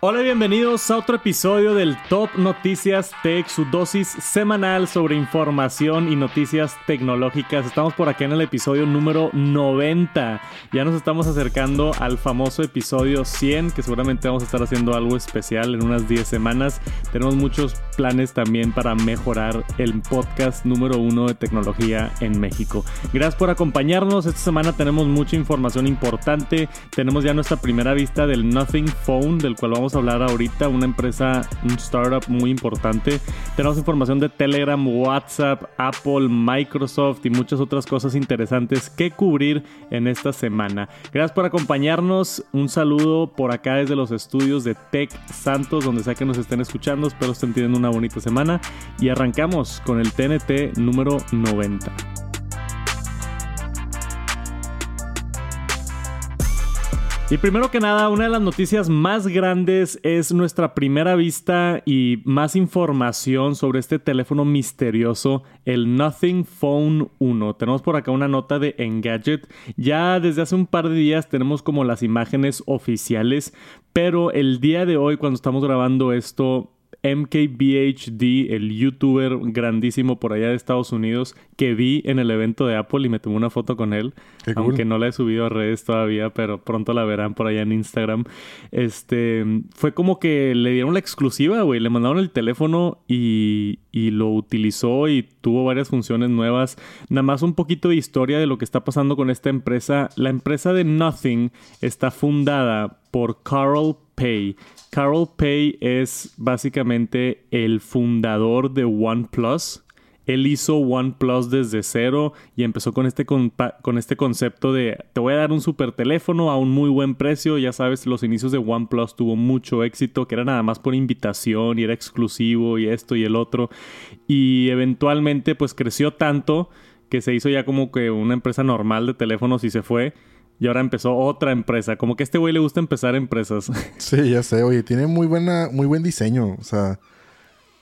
Hola y bienvenidos a otro episodio del Top Noticias Tech, su dosis semanal sobre información y noticias tecnológicas. Estamos por acá en el episodio número 90. Ya nos estamos acercando al famoso episodio 100, que seguramente vamos a estar haciendo algo especial en unas 10 semanas. Tenemos muchos planes también para mejorar el podcast número uno de tecnología en México. Gracias por acompañarnos. Esta semana tenemos mucha información importante. Tenemos ya nuestra primera vista del Nothing Phone, del cual vamos a hablar ahorita, una empresa, un startup muy importante. Tenemos información de Telegram, WhatsApp, Apple, Microsoft y muchas otras cosas interesantes que cubrir en esta semana. Gracias por acompañarnos. Un saludo por acá desde los estudios de Tech Santos, donde sea que nos estén escuchando. Espero estén teniendo una bonita semana. Y arrancamos con el TNT número 90. Y primero que nada, una de las noticias más grandes es nuestra primera vista y más información sobre este teléfono misterioso, el Nothing Phone 1. Tenemos por acá una nota de Engadget. Ya desde hace un par de días tenemos como las imágenes oficiales, pero el día de hoy cuando estamos grabando esto MKBHD, el youtuber grandísimo por allá de Estados Unidos, que vi en el evento de Apple y me tomé una foto con él. Aunque no la he subido a redes todavía, pero pronto la verán por allá en Instagram. Este fue como que le dieron la exclusiva, güey. Le mandaron el teléfono y, y lo utilizó y tuvo varias funciones nuevas. Nada más un poquito de historia de lo que está pasando con esta empresa. La empresa de Nothing está fundada por Carl Pay. Carol Pay es básicamente el fundador de OnePlus. Él hizo OnePlus desde cero y empezó con este, con, este concepto de te voy a dar un super teléfono a un muy buen precio. Ya sabes, los inicios de OnePlus tuvo mucho éxito, que era nada más por invitación y era exclusivo y esto y el otro. Y eventualmente pues creció tanto que se hizo ya como que una empresa normal de teléfonos y se fue. Y ahora empezó otra empresa. Como que a este güey le gusta empezar empresas. Sí, ya sé. Oye, tiene muy buena, muy buen diseño. O sea.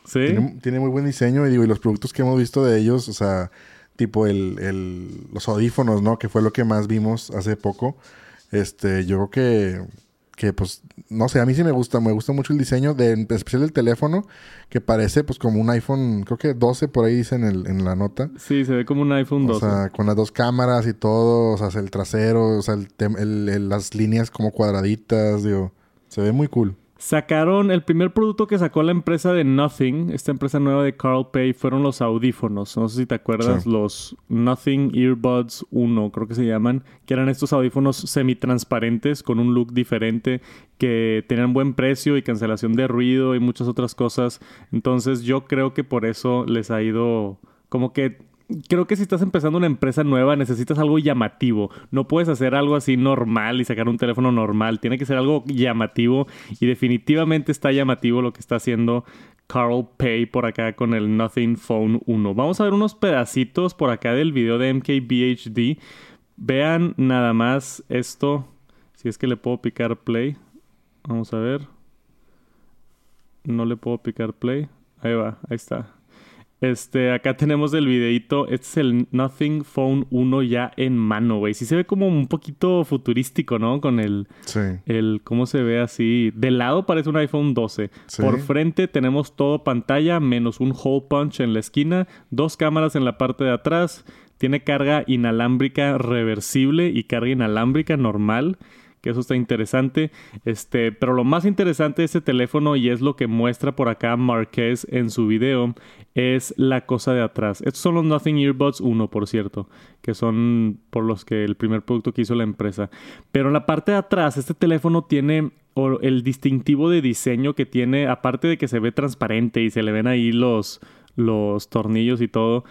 Sí. Tiene, muy buen diseño. Y digo, y los productos que hemos visto de ellos, o sea, tipo el, el, los audífonos, ¿no? Que fue lo que más vimos hace poco. Este, yo creo que que pues, no sé, a mí sí me gusta, me gusta mucho el diseño, de, en especial el teléfono, que parece pues como un iPhone, creo que 12 por ahí dice en, el, en la nota. Sí, se ve como un iPhone 12. O sea, con las dos cámaras y todo, o sea, el trasero, o sea, el, las líneas como cuadraditas, digo, se ve muy cool. Sacaron el primer producto que sacó la empresa de Nothing, esta empresa nueva de Carl Pay, fueron los audífonos. No sé si te acuerdas, los Nothing Earbuds 1, creo que se llaman, que eran estos audífonos semi-transparentes con un look diferente, que tenían buen precio y cancelación de ruido y muchas otras cosas. Entonces yo creo que por eso les ha ido como que creo que si estás empezando una empresa nueva necesitas algo llamativo. No puedes hacer algo así normal y sacar un teléfono normal. Tiene que ser algo llamativo y definitivamente está llamativo lo que está haciendo Carl Pay por acá con el Nothing Phone 1. Vamos a ver unos pedacitos por acá del video de MKBHD. Vean nada más esto. Si es que le puedo picar play. Vamos a ver. No le puedo picar play. Ahí va, ahí está. Este, acá tenemos el videito. Este es el Nothing Phone 1 ya en mano, güey. Sí se ve como un poquito futurístico, ¿no? Con el... Sí. El... ¿Cómo se ve así? De lado parece un iPhone 12. Por frente tenemos todo pantalla menos un hole punch en la esquina. Dos cámaras en la parte de atrás. Tiene carga inalámbrica reversible y carga inalámbrica normal que eso está interesante. Este, pero lo más interesante de este teléfono, y es lo que muestra por acá Marquez en su video, es la cosa de atrás. Estos son los Nothing Earbuds 1, por cierto, que son por los que el primer producto que hizo la empresa. Pero en la parte de atrás, este teléfono tiene el distintivo de diseño que tiene, aparte de que se ve transparente y se le ven ahí los, los tornillos y todo,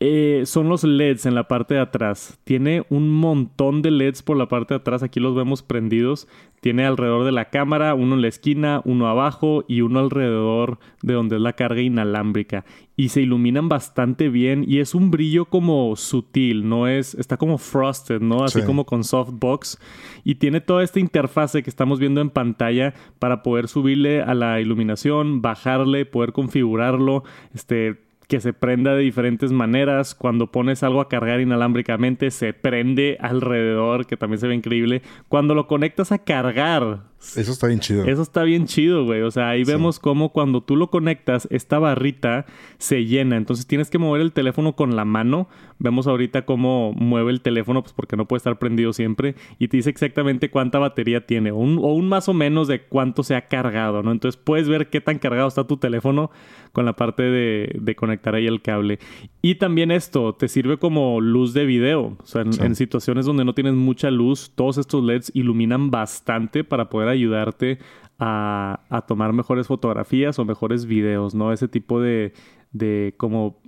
eh, son los LEDs en la parte de atrás. Tiene un montón de LEDs por la parte de atrás. Aquí los vemos prendidos. Tiene alrededor de la cámara, uno en la esquina, uno abajo y uno alrededor de donde es la carga inalámbrica. Y se iluminan bastante bien y es un brillo como sutil, no es, está como frosted, ¿no? Así como con softbox. Y tiene toda esta interfase que estamos viendo en pantalla para poder subirle a la iluminación, bajarle, poder configurarlo, este que se prenda de diferentes maneras. Cuando pones algo a cargar inalámbricamente, se prende alrededor, que también se ve increíble. Cuando lo conectas a cargar Eso está bien chido. Eso está bien chido, güey. O sea, ahí vemos cómo cuando tú lo conectas, esta barrita se llena. Entonces tienes que mover el teléfono con la mano. Vemos ahorita cómo mueve el teléfono, pues porque no puede estar prendido siempre. Y te dice exactamente cuánta batería tiene. O un, o un más o menos de cuánto se ha cargado, ¿no? Entonces puedes ver qué tan cargado está tu teléfono con la parte de, conectar ahí el cable. Y también esto te sirve como luz de video. O sea, en, situaciones donde no tienes mucha luz, todos estos LEDs iluminan bastante para poder ayudarte a, a tomar mejores fotografías o mejores videos, ¿no? Ese tipo de, de como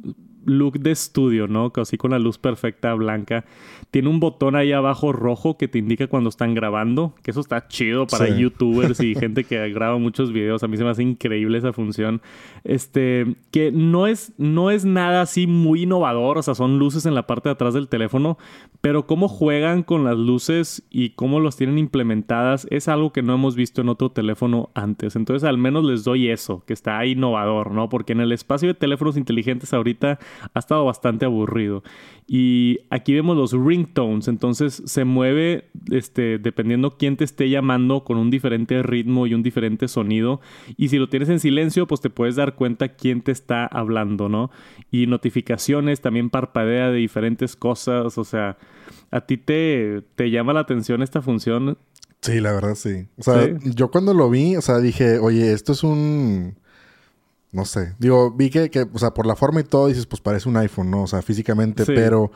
look de estudio, ¿no? Así con la luz perfecta blanca. Tiene un botón ahí abajo rojo que te indica cuando están grabando, que eso está chido para youtubers y gente que graba muchos videos. A mí se me hace increíble esa función. Este, que no es, no es nada así muy innovador, o sea, son luces en la parte de atrás del teléfono, pero cómo juegan con las luces y cómo los tienen implementadas es algo que no hemos visto en otro teléfono antes. Entonces, al menos les doy eso, que está innovador, ¿no? Porque en el espacio de teléfonos inteligentes ahorita ha estado bastante aburrido. Y aquí vemos los ringtones, entonces se mueve este, dependiendo quién te esté llamando con un diferente ritmo y un diferente sonido. Y si lo tienes en silencio, pues te puedes dar cuenta quién te está hablando, ¿no? Y notificaciones, también parpadea de diferentes cosas, o sea, ¿a ti te, te llama la atención esta función? Sí, la verdad sí. O sea, yo cuando lo vi, o sea, dije, oye, esto es un no sé. Digo, vi que, que, o sea, por la forma y todo dices, pues parece un iPhone, ¿no? O sea, físicamente, pero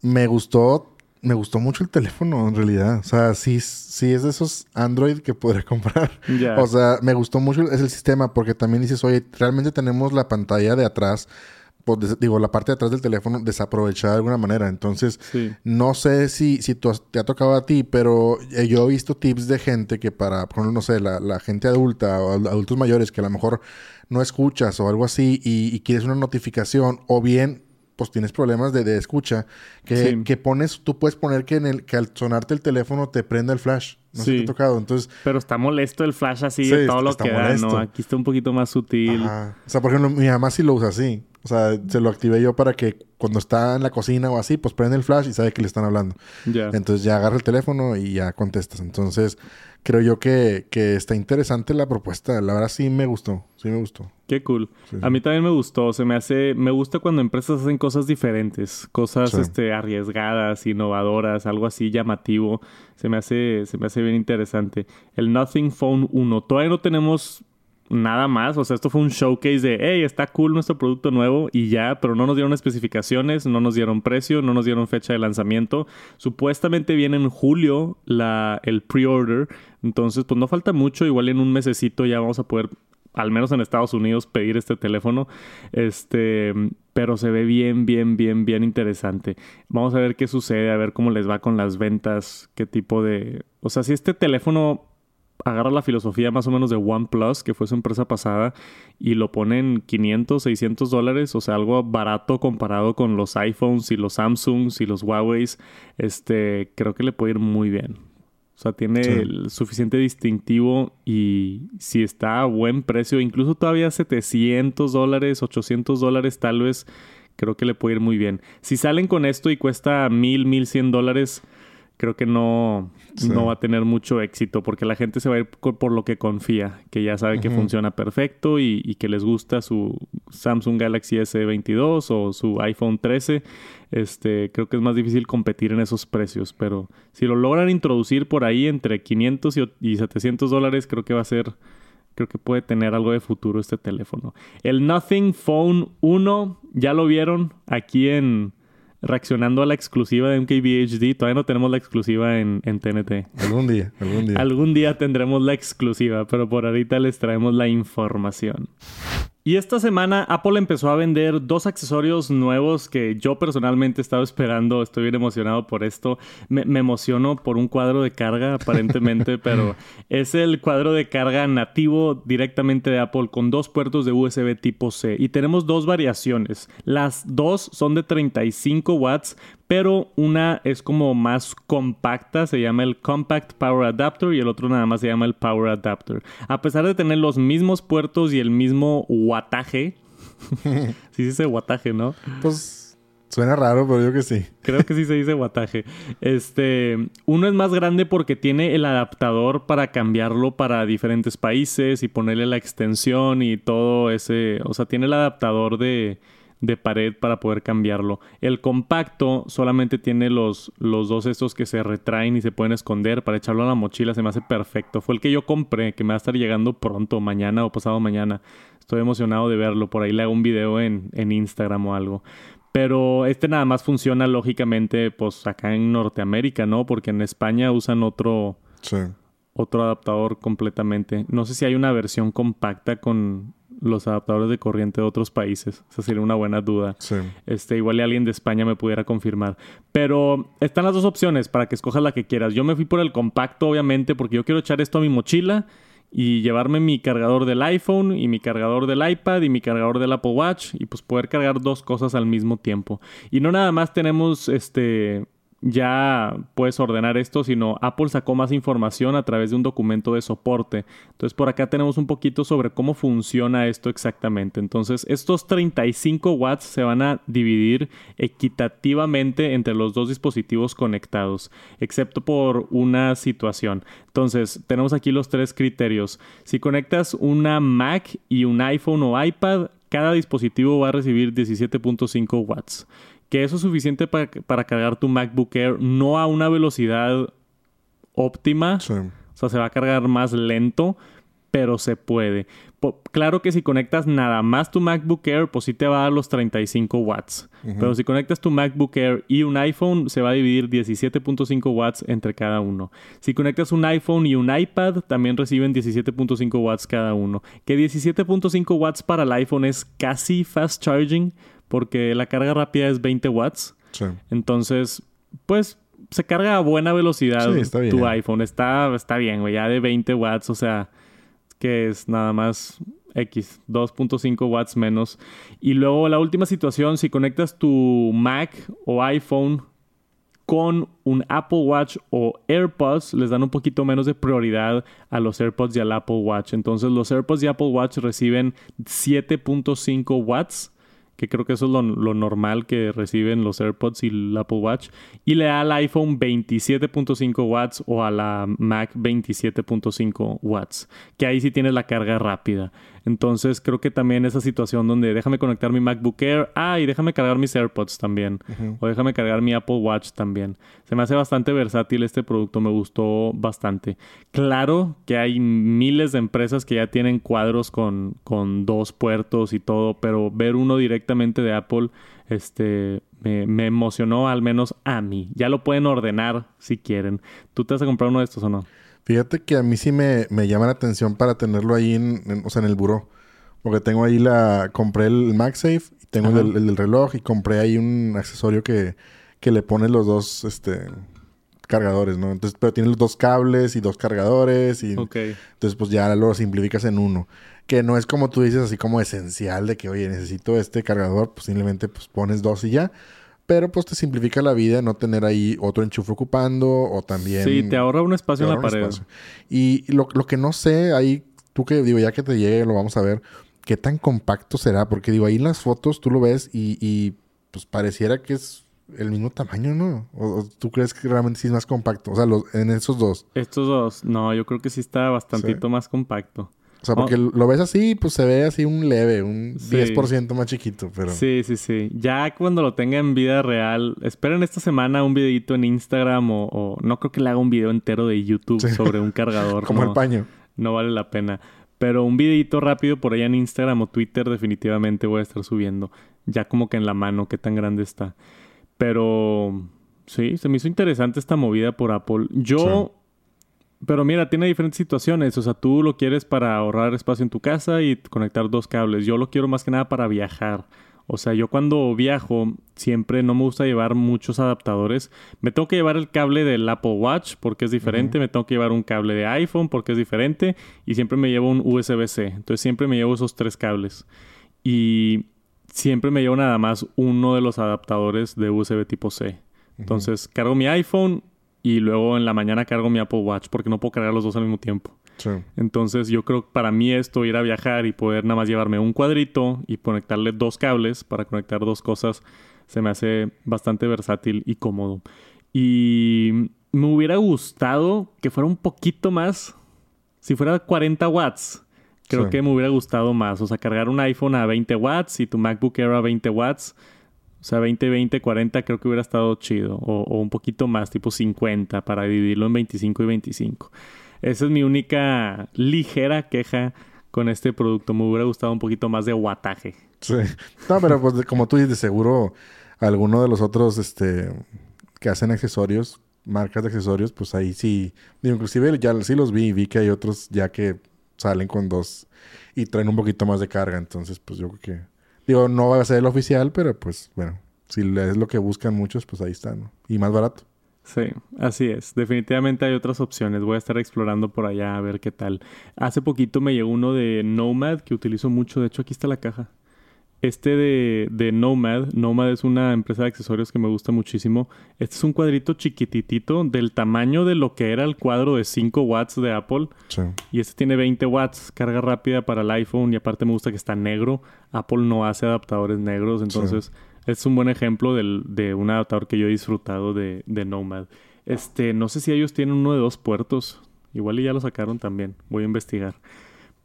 me gustó, me gustó mucho el teléfono en realidad. O sea, sí, sí es de esos Android que podré comprar. O sea, me gustó mucho es el sistema porque también dices, oye, realmente tenemos la pantalla de atrás pues, digo, la parte de atrás del teléfono desaprovechada de alguna manera. Entonces, no sé si, si te ha tocado a ti, pero eh, yo he visto tips de gente que para, por ejemplo, no sé, la, la gente adulta o adultos mayores que a lo mejor no escuchas o algo así y, quieres una notificación o bien pues tienes problemas de, escucha, que, que, pones, tú puedes poner que en el, que al sonarte el teléfono te prenda el flash. No sí. te ha tocado. Entonces. Pero está molesto el flash así de todo lo que da, ¿no? Aquí está un poquito más sutil. O sea, por ejemplo, mi mamá sí lo usa así. O sea, se lo activé yo para que cuando está en la cocina o así, pues prende el flash y sabe que le están hablando. Ya. Entonces ya agarra el teléfono y ya contestas. Entonces, creo yo que, que, está interesante la propuesta. La verdad sí me gustó. Sí me gustó. Qué cool. A mí también me gustó. Se me hace... Me gusta cuando empresas hacen cosas diferentes. Cosas este, arriesgadas, innovadoras, algo así llamativo. Se me hace... Se me hace bien interesante. El Nothing Phone 1. Todavía no tenemos nada más. O sea, esto fue un showcase de, hey, está cool nuestro producto nuevo y ya, pero no nos dieron especificaciones, no nos dieron precio, no nos dieron fecha de lanzamiento. Supuestamente viene en julio la, el pre-order. Entonces, pues no falta mucho. Igual en un mesecito ya vamos a poder, al menos en Estados Unidos, pedir este teléfono. Este, pero se ve bien, bien, bien, bien interesante. Vamos a ver qué sucede, a ver cómo les va con las ventas, qué tipo de... O sea, si este teléfono agarra la filosofía más o menos de OnePlus, que fue su empresa pasada, y lo pone en 500, 600 dólares, o sea, algo barato comparado con los iPhones y los Samsungs y los Huawei, este, creo que le puede ir muy bien. O sea, tiene el suficiente distintivo y si está a buen precio, incluso todavía 700 dólares, 800 dólares tal vez, creo que le puede ir muy bien. Si salen con esto y cuesta 1000, 1100 dólares, creo que no, no va a tener mucho éxito porque la gente se va a ir por lo que confía, que ya sabe que funciona perfecto y, que les gusta su Samsung Galaxy S22 o su iPhone 13. Este, creo que es más difícil competir en esos precios, pero si lo logran introducir por ahí entre 500 y 700 dólares, creo que va a ser, creo que puede tener algo de futuro este teléfono. El Nothing Phone 1, ya lo vieron aquí en reaccionando a la exclusiva de MKBHD. Todavía no tenemos la exclusiva en, en TNT. Algún día, algún día. algún día tendremos la exclusiva, pero por ahorita les traemos la información. Y esta semana Apple empezó a vender dos accesorios nuevos que yo personalmente estaba esperando. Estoy bien emocionado por esto. Me, emociono por un cuadro de carga aparentemente, pero es el cuadro de carga nativo directamente de Apple con dos puertos de USB tipo C. Y tenemos dos variaciones. Las dos son de 35 watts, pero una es como más compacta, se llama el Compact Power Adapter y el otro nada más se llama el Power Adapter. A pesar de tener los mismos puertos y el mismo wattaje, sí se dice wattaje, ¿no? Pues Suena raro, pero yo que sí. Creo que sí se dice guataje. Este, uno es más grande porque tiene el adaptador para cambiarlo para diferentes países y ponerle la extensión y todo ese, o sea, tiene el adaptador de, de pared para poder cambiarlo. El compacto solamente tiene los, los dos estos que se retraen y se pueden esconder para echarlo a la mochila. Se me hace perfecto. Fue el que yo compré, que me va a estar llegando pronto, mañana o pasado mañana. Estoy emocionado de verlo. Por ahí le hago un video en, en Instagram o algo. Pero este nada más funciona lógicamente pues acá en Norteamérica, ¿no? Porque en España usan otro... Otro adaptador completamente. No sé si hay una versión compacta con los adaptadores de corriente de otros países. Esa sería una buena duda. Sí. Este, igual alguien de España me pudiera confirmar. Pero están las dos opciones para que escojas la que quieras. Yo me fui por el compacto, obviamente, porque yo quiero echar esto a mi mochila y llevarme mi cargador del iPhone y mi cargador del iPad y mi cargador del Apple Watch y pues poder cargar dos cosas al mismo tiempo. Y no nada más tenemos este ya puedes ordenar esto, sino Apple sacó más información a través de un documento de soporte. Entonces por acá tenemos un poquito sobre cómo funciona esto exactamente. Entonces estos 35 watts se van a dividir equitativamente entre los dos dispositivos conectados, excepto por una situación. Entonces tenemos aquí los tres criterios. Si conectas una Mac y un iPhone o iPad, cada dispositivo va a recibir 17.5 watts que eso es suficiente para, cargar tu MacBook Air no a una velocidad óptima. O sea, se va a cargar más lento, pero se puede. claro que si conectas nada más tu MacBook Air, pues sí te va a dar los 35 watts. Pero si conectas tu MacBook Air y un iPhone, se va a dividir 17.5 watts entre cada uno. Si conectas un iPhone y un iPad, también reciben 17.5 watts cada uno. Que 17.5 watts para el iPhone es casi fast charging porque la carga rápida es 20 watts. Sí. Entonces, pues se carga a buena velocidad tu iPhone. Está, está bien, güey. Ya de 20 watts, o sea, que es nada más X, 2.5 watts menos. Y luego la última situación, si conectas tu Mac o iPhone con un Apple Watch o AirPods, les dan un poquito menos de prioridad a los AirPods y al Apple Watch. Entonces los AirPods y Apple Watch reciben 7.5 watts que creo que eso es lo, normal que reciben los AirPods y el Apple Watch, y le da al iPhone 27.5 watts o a la Mac 27.5 watts, que ahí sí tienes la carga rápida. Entonces creo que también esa situación donde déjame conectar mi MacBook Air, ah, y déjame cargar mis AirPods también, o déjame cargar mi Apple Watch también. Se me hace bastante versátil este producto, me gustó bastante. Claro que hay miles de empresas que ya tienen cuadros con, con dos puertos y todo, pero ver uno directamente de Apple, este, me, me, emocionó al menos a mí. Ya lo pueden ordenar si quieren. ¿Tú te vas a comprar uno de estos o no? Fíjate que a mí sí me, llama la atención para tenerlo ahí en, o sea, en el buró. Porque tengo ahí la... Compré el MagSafe, y tengo el, el, reloj y compré ahí un accesorio que, que le pone los dos, este... Cargadores, ¿no? Entonces, pero tiene los dos cables y dos cargadores y... Entonces, pues ya lo simplificas en uno. Que no es como tú dices, así como esencial de que, oye, necesito este cargador. Pues simplemente pues pones dos y ya. Pero pues te simplifica la vida no tener ahí otro enchufe ocupando o también... Sí, te ahorra un espacio en la pared. Y lo, que no sé, ahí tú que digo, ya que te llegue, lo vamos a ver, qué tan compacto será. Porque digo, ahí en las fotos tú lo ves y, pues pareciera que es el mismo tamaño, ¿no? ¿O, tú crees que realmente sí es más compacto? O sea, en esos dos. Estos dos, no, yo creo que sí está bastantito más compacto. O sea, porque lo ves así, pues se ve así un leve, un 10% más chiquito, pero... Sí, sí, sí. Ya cuando lo tenga en vida real, esperen esta semana un videito en Instagram o, No creo que le haga un video entero de YouTube sobre un cargador. Como el paño. No vale la pena. Pero un videito rápido por allá en Instagram o Twitter definitivamente voy a estar subiendo. Ya como que en la mano, qué tan grande está. Pero... Sí, se me hizo interesante esta movida por Apple. Yo... Pero mira, tiene diferentes situaciones. O sea, tú lo quieres para ahorrar espacio en tu casa y conectar dos cables. Yo lo quiero más que nada para viajar. O sea, yo cuando viajo siempre no me gusta llevar muchos adaptadores. Me tengo que llevar el cable del Apple Watch porque es diferente. Me tengo que llevar un cable de iPhone porque es diferente. Y siempre me llevo un USB-C. Entonces siempre me llevo esos tres cables. Y siempre me llevo nada más uno de los adaptadores de USB tipo C. Entonces cargo mi iPhone y luego en la mañana cargo mi Apple Watch porque no puedo cargar los dos al mismo tiempo. Entonces yo creo que para mí esto, ir a viajar y poder nada más llevarme un cuadrito y conectarle dos cables para conectar dos cosas, Se me hace bastante versátil y cómodo. Y me hubiera gustado que fuera un poquito más. Si fuera 40 watts, creo Sí. que me hubiera gustado más. O sea, cargar un iPhone a 20 watts y tu MacBook Air a 20 watts. O sea, 20, 20, 40 creo que hubiera estado chido. O, un poquito más, tipo 50, para dividirlo en 25 y 25. Esa es mi única ligera queja con este producto. Me hubiera gustado un poquito más de wattaje. Sí. No, pero pues como tú dices, seguro alguno de los otros este que hacen accesorios, marcas de accesorios, pues ahí sí. Inclusive ya sí los vi, vi que hay otros ya que salen con dos y traen un poquito más de carga. Entonces, pues yo creo que. Digo, no va a ser el oficial, pero pues bueno, si es lo que buscan muchos, pues ahí está, ¿no? Y más barato. Sí, así es. Definitivamente hay otras opciones. Voy a estar explorando por allá a ver qué tal. Hace poquito me llegó uno de Nomad que utilizo mucho. De hecho, aquí está la caja. Este de, de Nomad. Nomad es una empresa de accesorios que me gusta muchísimo. Este es un cuadrito chiquititito del tamaño de lo que era el cuadro de 5 watts de Apple. Sí. Y este tiene 20 watts, carga rápida para el iPhone y aparte me gusta que está negro. Apple no hace adaptadores negros, entonces es un buen ejemplo del- de un adaptador que yo he disfrutado de, de Nomad. Este, no sé si ellos tienen uno de dos puertos. Igual y ya lo sacaron también. Voy a investigar.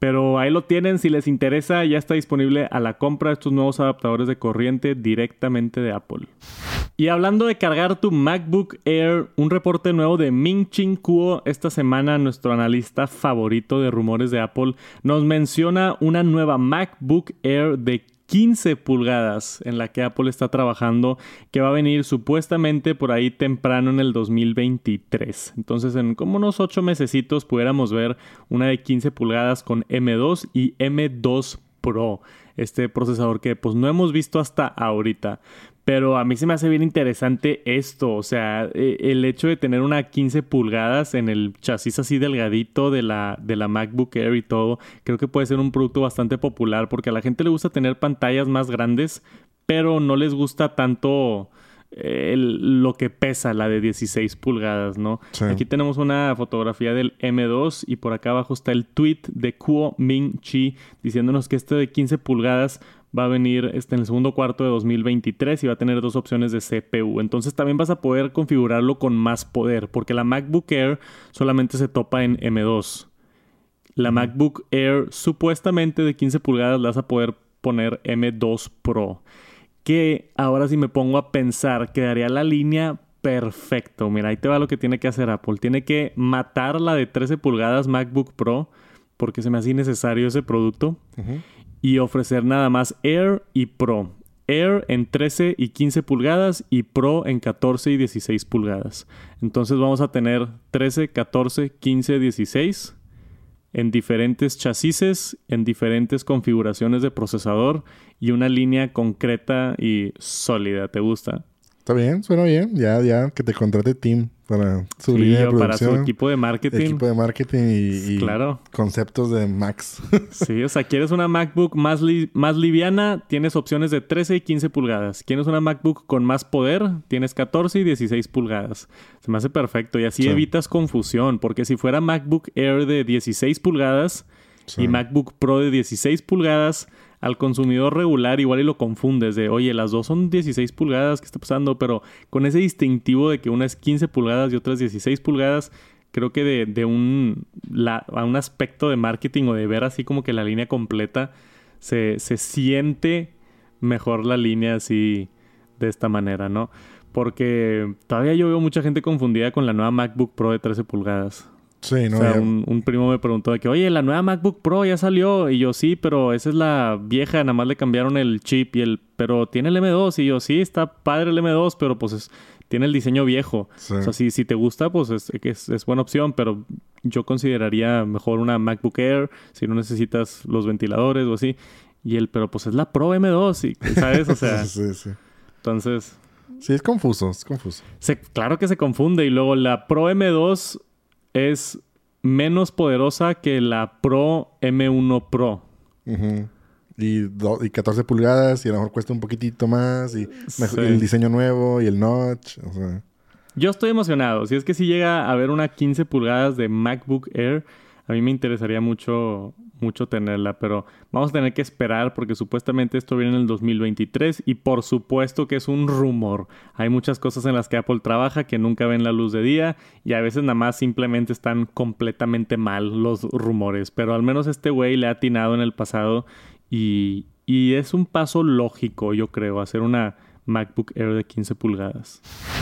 Pero ahí lo tienen, si les interesa, ya está disponible a la compra estos nuevos adaptadores de corriente directamente de Apple. Y hablando de cargar tu MacBook Air, un reporte nuevo de Ming Chin Kuo esta semana, nuestro analista favorito de rumores de Apple, nos menciona una nueva MacBook Air de 15 pulgadas en la que Apple está trabajando, que va a venir supuestamente por ahí temprano en el 2023. Entonces, en como unos 8 mesecitos pudiéramos ver una de 15 pulgadas con M2 y M2 Pro, este procesador que pues no hemos visto hasta ahorita. Pero a mí se me hace bien interesante esto, o sea, eh, el hecho de tener una 15 pulgadas en el chasis así delgadito de la, de la MacBook Air y todo, creo que puede ser un producto bastante popular porque a la gente le gusta tener pantallas más grandes, pero no les gusta tanto eh, el- lo que pesa la de 16 pulgadas, ¿no? Sí. Aquí tenemos una fotografía del M2 y por acá abajo está el tweet de Kuo Ming Chi diciéndonos que este de 15 pulgadas va a venir este, en el segundo cuarto de 2023 y va a tener dos opciones de CPU. Entonces también vas a poder configurarlo con más poder porque la MacBook Air solamente se topa en M2. La MacBook Air supuestamente de 15 pulgadas la vas a poder poner M2 Pro. Que ahora si me pongo a pensar, quedaría la línea perfecto. Mira, ahí te va lo que tiene que hacer Apple. Tiene que matar la de 13 pulgadas MacBook Pro porque se me hace innecesario ese producto Ujú. Y ofrecer nada más Air y Pro. Air en 13 y 15 pulgadas y Pro en 14 y 16 pulgadas. Entonces vamos a tener 13, 14, 15, 16 en diferentes chasis, en diferentes configuraciones de procesador y una línea concreta y sólida. ¿Te gusta? Está bien, suena bien. Ya, ya, que te contrate Team para su Sí, línea de o para su producción. equipo de marketing. equipo de marketing y, y Claro. conceptos de Max. Sí, o sea, quieres una MacBook más, li- más liviana, tienes opciones de 13 y 15 pulgadas. Quieres una MacBook con más poder, tienes 14 y 16 pulgadas. Se me hace perfecto y así Sí. evitas confusión, porque si fuera MacBook Air de 16 pulgadas Sí. y MacBook Pro de 16 pulgadas, al consumidor regular igual y lo confundes de, oye, las dos son 16 pulgadas, ¿qué está pasando? Pero con ese distintivo de que una es 15 pulgadas y otra es 16 pulgadas, creo que de, un, la- a un aspecto de marketing o de ver así como que la línea completa, se, se siente mejor la línea así de esta manera, ¿no? Porque todavía yo veo mucha gente confundida con la nueva MacBook Pro de 13 pulgadas. Sí, no, o sea, ya- un, un primo me preguntó de que, oye, la nueva MacBook Pro ya salió. Y yo, sí, pero esa es la vieja, nada más le cambiaron el chip y el... Pero tiene el M2. Y yo, sí, está padre el M2, pero pues es- tiene el diseño viejo. Sí. O sea, si, si te gusta, pues es, es, es buena opción, pero yo consideraría mejor una MacBook Air si no necesitas los ventiladores o así. Y él, pero pues es la Pro M2, y, ¿sabes? O sea, sí, sí. entonces... Sí, es confuso, es confuso. Se- claro que se confunde. Y luego la Pro M2 es menos poderosa que la Pro M1 Pro. Y, do- y 14 pulgadas y a lo mejor cuesta un poquitito más y el diseño nuevo y el notch. O sea, Yo estoy emocionado. Si es que si llega a haber una 15 pulgadas de MacBook Air, A mí me interesaría mucho, mucho tenerla, pero vamos a tener que esperar porque supuestamente esto viene en el 2023 y por supuesto que es un rumor. Hay muchas cosas en las que Apple trabaja que nunca ven la luz de día y a veces nada más simplemente están completamente mal los rumores, pero al menos este güey le ha atinado en el pasado y, y es un paso lógico, yo creo, hacer una MacBook Air de 15 pulgadas.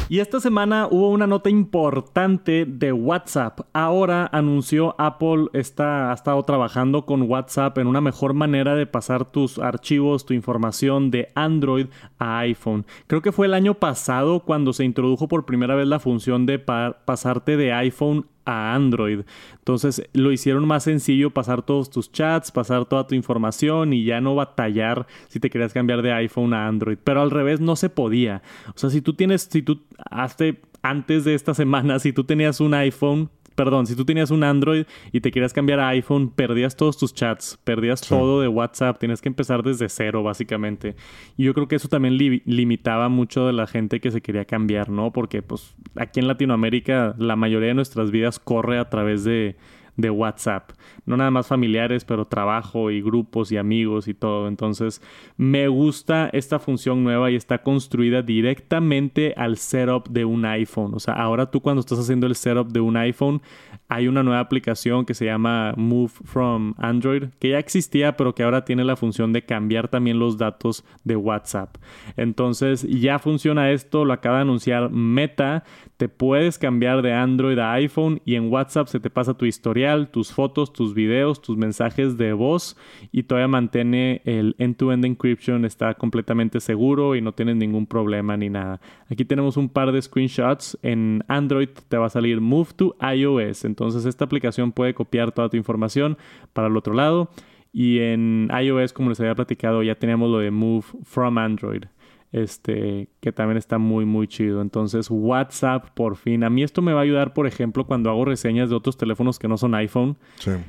Y esta semana hubo una nota importante de WhatsApp. Ahora anunció Apple está, ha estado trabajando con WhatsApp en una mejor manera de pasar tus archivos, tu información de Android a iPhone. Creo que fue el año pasado cuando se introdujo por primera vez la función de pasarte de iPhone a Android. Entonces lo hicieron más sencillo pasar todos tus chats, pasar toda tu información y ya no batallar si te querías cambiar de iPhone a Android. Pero al revés no se podía. O sea, si tú tienes, si tú hace antes de esta semana, si tú tenías un iPhone, perdón, si tú tenías un Android y te querías cambiar a iPhone, perdías todos tus chats, perdías todo de WhatsApp, tienes que empezar desde cero, básicamente. Y yo creo que eso también limitaba mucho de la gente que se quería cambiar, ¿no? Porque, pues, aquí en Latinoamérica, la mayoría de nuestras vidas corre a través de de WhatsApp. No nada más familiares, pero trabajo y grupos y amigos y todo. Entonces, me gusta esta función nueva y está construida directamente al setup de un iPhone. O sea, ahora tú cuando estás haciendo el setup de un iPhone, hay una nueva aplicación que se llama Move from Android, que ya existía, pero que ahora tiene la función de cambiar también los datos de WhatsApp. Entonces, ya funciona esto, lo acaba de anunciar Meta. Te puedes cambiar de Android a iPhone y en WhatsApp se te pasa tu historial, tus fotos, tus videos, tus mensajes de voz y todavía mantiene el end-to-end encryption, está completamente seguro y no tienes ningún problema ni nada. Aquí tenemos un par de screenshots. En Android te va a salir Move to iOS. Entonces esta aplicación puede copiar toda tu información para el otro lado. Y en iOS, como les había platicado, ya teníamos lo de Move from Android. Este, que también está muy, muy chido. Entonces, WhatsApp, por fin. A mí esto me va a ayudar, por ejemplo, cuando hago reseñas de otros teléfonos que no son iPhone.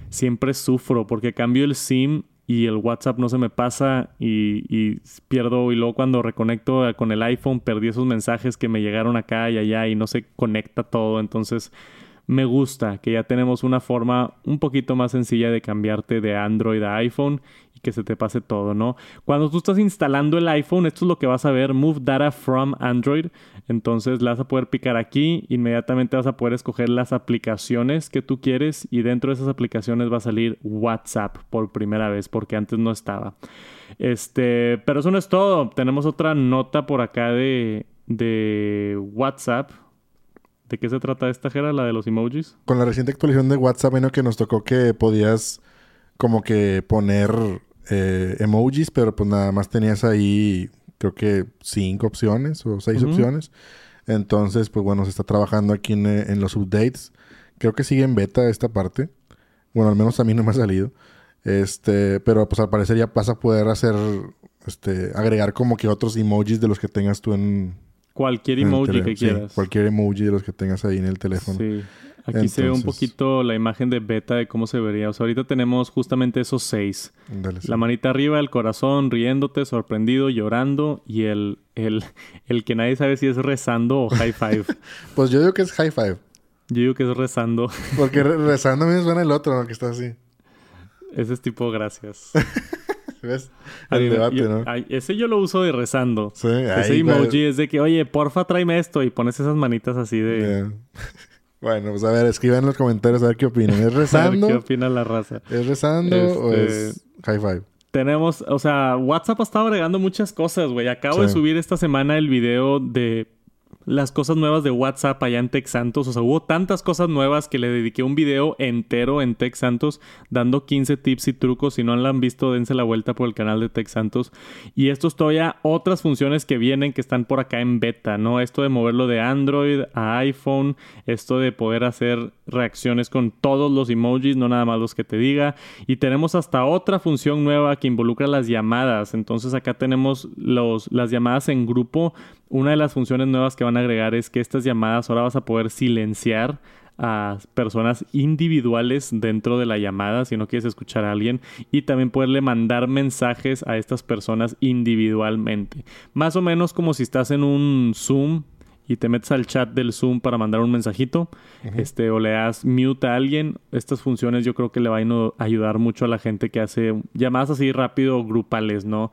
Siempre sufro porque cambio el SIM y el WhatsApp no se me pasa y, y, pierdo. Y luego cuando reconecto con el iPhone, perdí esos mensajes que me llegaron acá y allá y no se conecta todo. Entonces, me gusta que ya tenemos una forma un poquito más sencilla de cambiarte de Android a iPhone y que se te pase todo, ¿no? Cuando tú estás instalando el iPhone, esto es lo que vas a ver, Move Data from Android. Entonces le vas a poder picar aquí, inmediatamente vas a poder escoger las aplicaciones que tú quieres y dentro de esas aplicaciones va a salir WhatsApp por primera vez porque antes no estaba. Este, pero eso no es todo. Tenemos otra nota por acá de, de WhatsApp ¿De qué se trata esta, Jera, la de los emojis? Con la reciente actualización de WhatsApp, bueno, que nos tocó que podías como que poner eh, emojis, pero pues nada más tenías ahí, creo que cinco opciones o seis opciones. Entonces, pues bueno, se está trabajando aquí en, los updates. Creo que sigue en beta esta parte. Bueno, al menos a mí no me ha salido. Este, pero pues al parecer ya vas a poder hacer, este, agregar como que otros emojis de los que tengas tú en, Cualquier emoji que quieras. cualquier emoji de los que tengas ahí en el teléfono. Sí. Aquí se ve un poquito la imagen de beta de cómo se vería. O sea, ahorita tenemos justamente esos seis. la manita arriba, el corazón, riéndote, sorprendido, llorando y el, el, el que nadie sabe si es rezando o high five. pues yo digo que es high five. Yo digo que es rezando. Porque rezando a mí me suena el otro, ¿no? Que está así. Ese es tipo gracias. ¿Ves? El debate, ¿no? ese yo lo uso de rezando. Sí, ese emoji es de que, oye, porfa, tráeme esto y pones esas manitas así de. Bueno, pues a ver, escriban en los comentarios a ver qué opinan. ¿Es rezando? ¿Qué opina la raza? ¿Es rezando o este, es high five? Tenemos, o sea, WhatsApp ha estado agregando muchas cosas, güey. Acabo de subir esta semana el video de las cosas nuevas de WhatsApp allá en Tech Santos. O sea, hubo tantas cosas nuevas que le dediqué un video entero en Tech Santos dando 15 tips y trucos. Si no la han visto, dense la vuelta por el canal de Tech Santos. Y esto es todavía otras funciones que vienen que están por acá en beta, ¿no? Esto de moverlo de Android a iPhone, esto de poder hacer reacciones con todos los emojis, no nada más los que te diga. Y tenemos hasta otra función nueva que involucra las llamadas. Entonces acá tenemos los, las llamadas en grupo una de las funciones nuevas que van a agregar es que estas llamadas ahora vas a poder silenciar a personas individuales dentro de la llamada si no quieres escuchar a alguien y también poderle mandar mensajes a estas personas individualmente. Más o menos como si estás en un Zoom y te metes al chat del Zoom para mandar un mensajito, este, o le das mute a alguien. Estas funciones yo creo que le van a ayudar mucho a la gente que hace llamadas así rápido grupales, ¿no?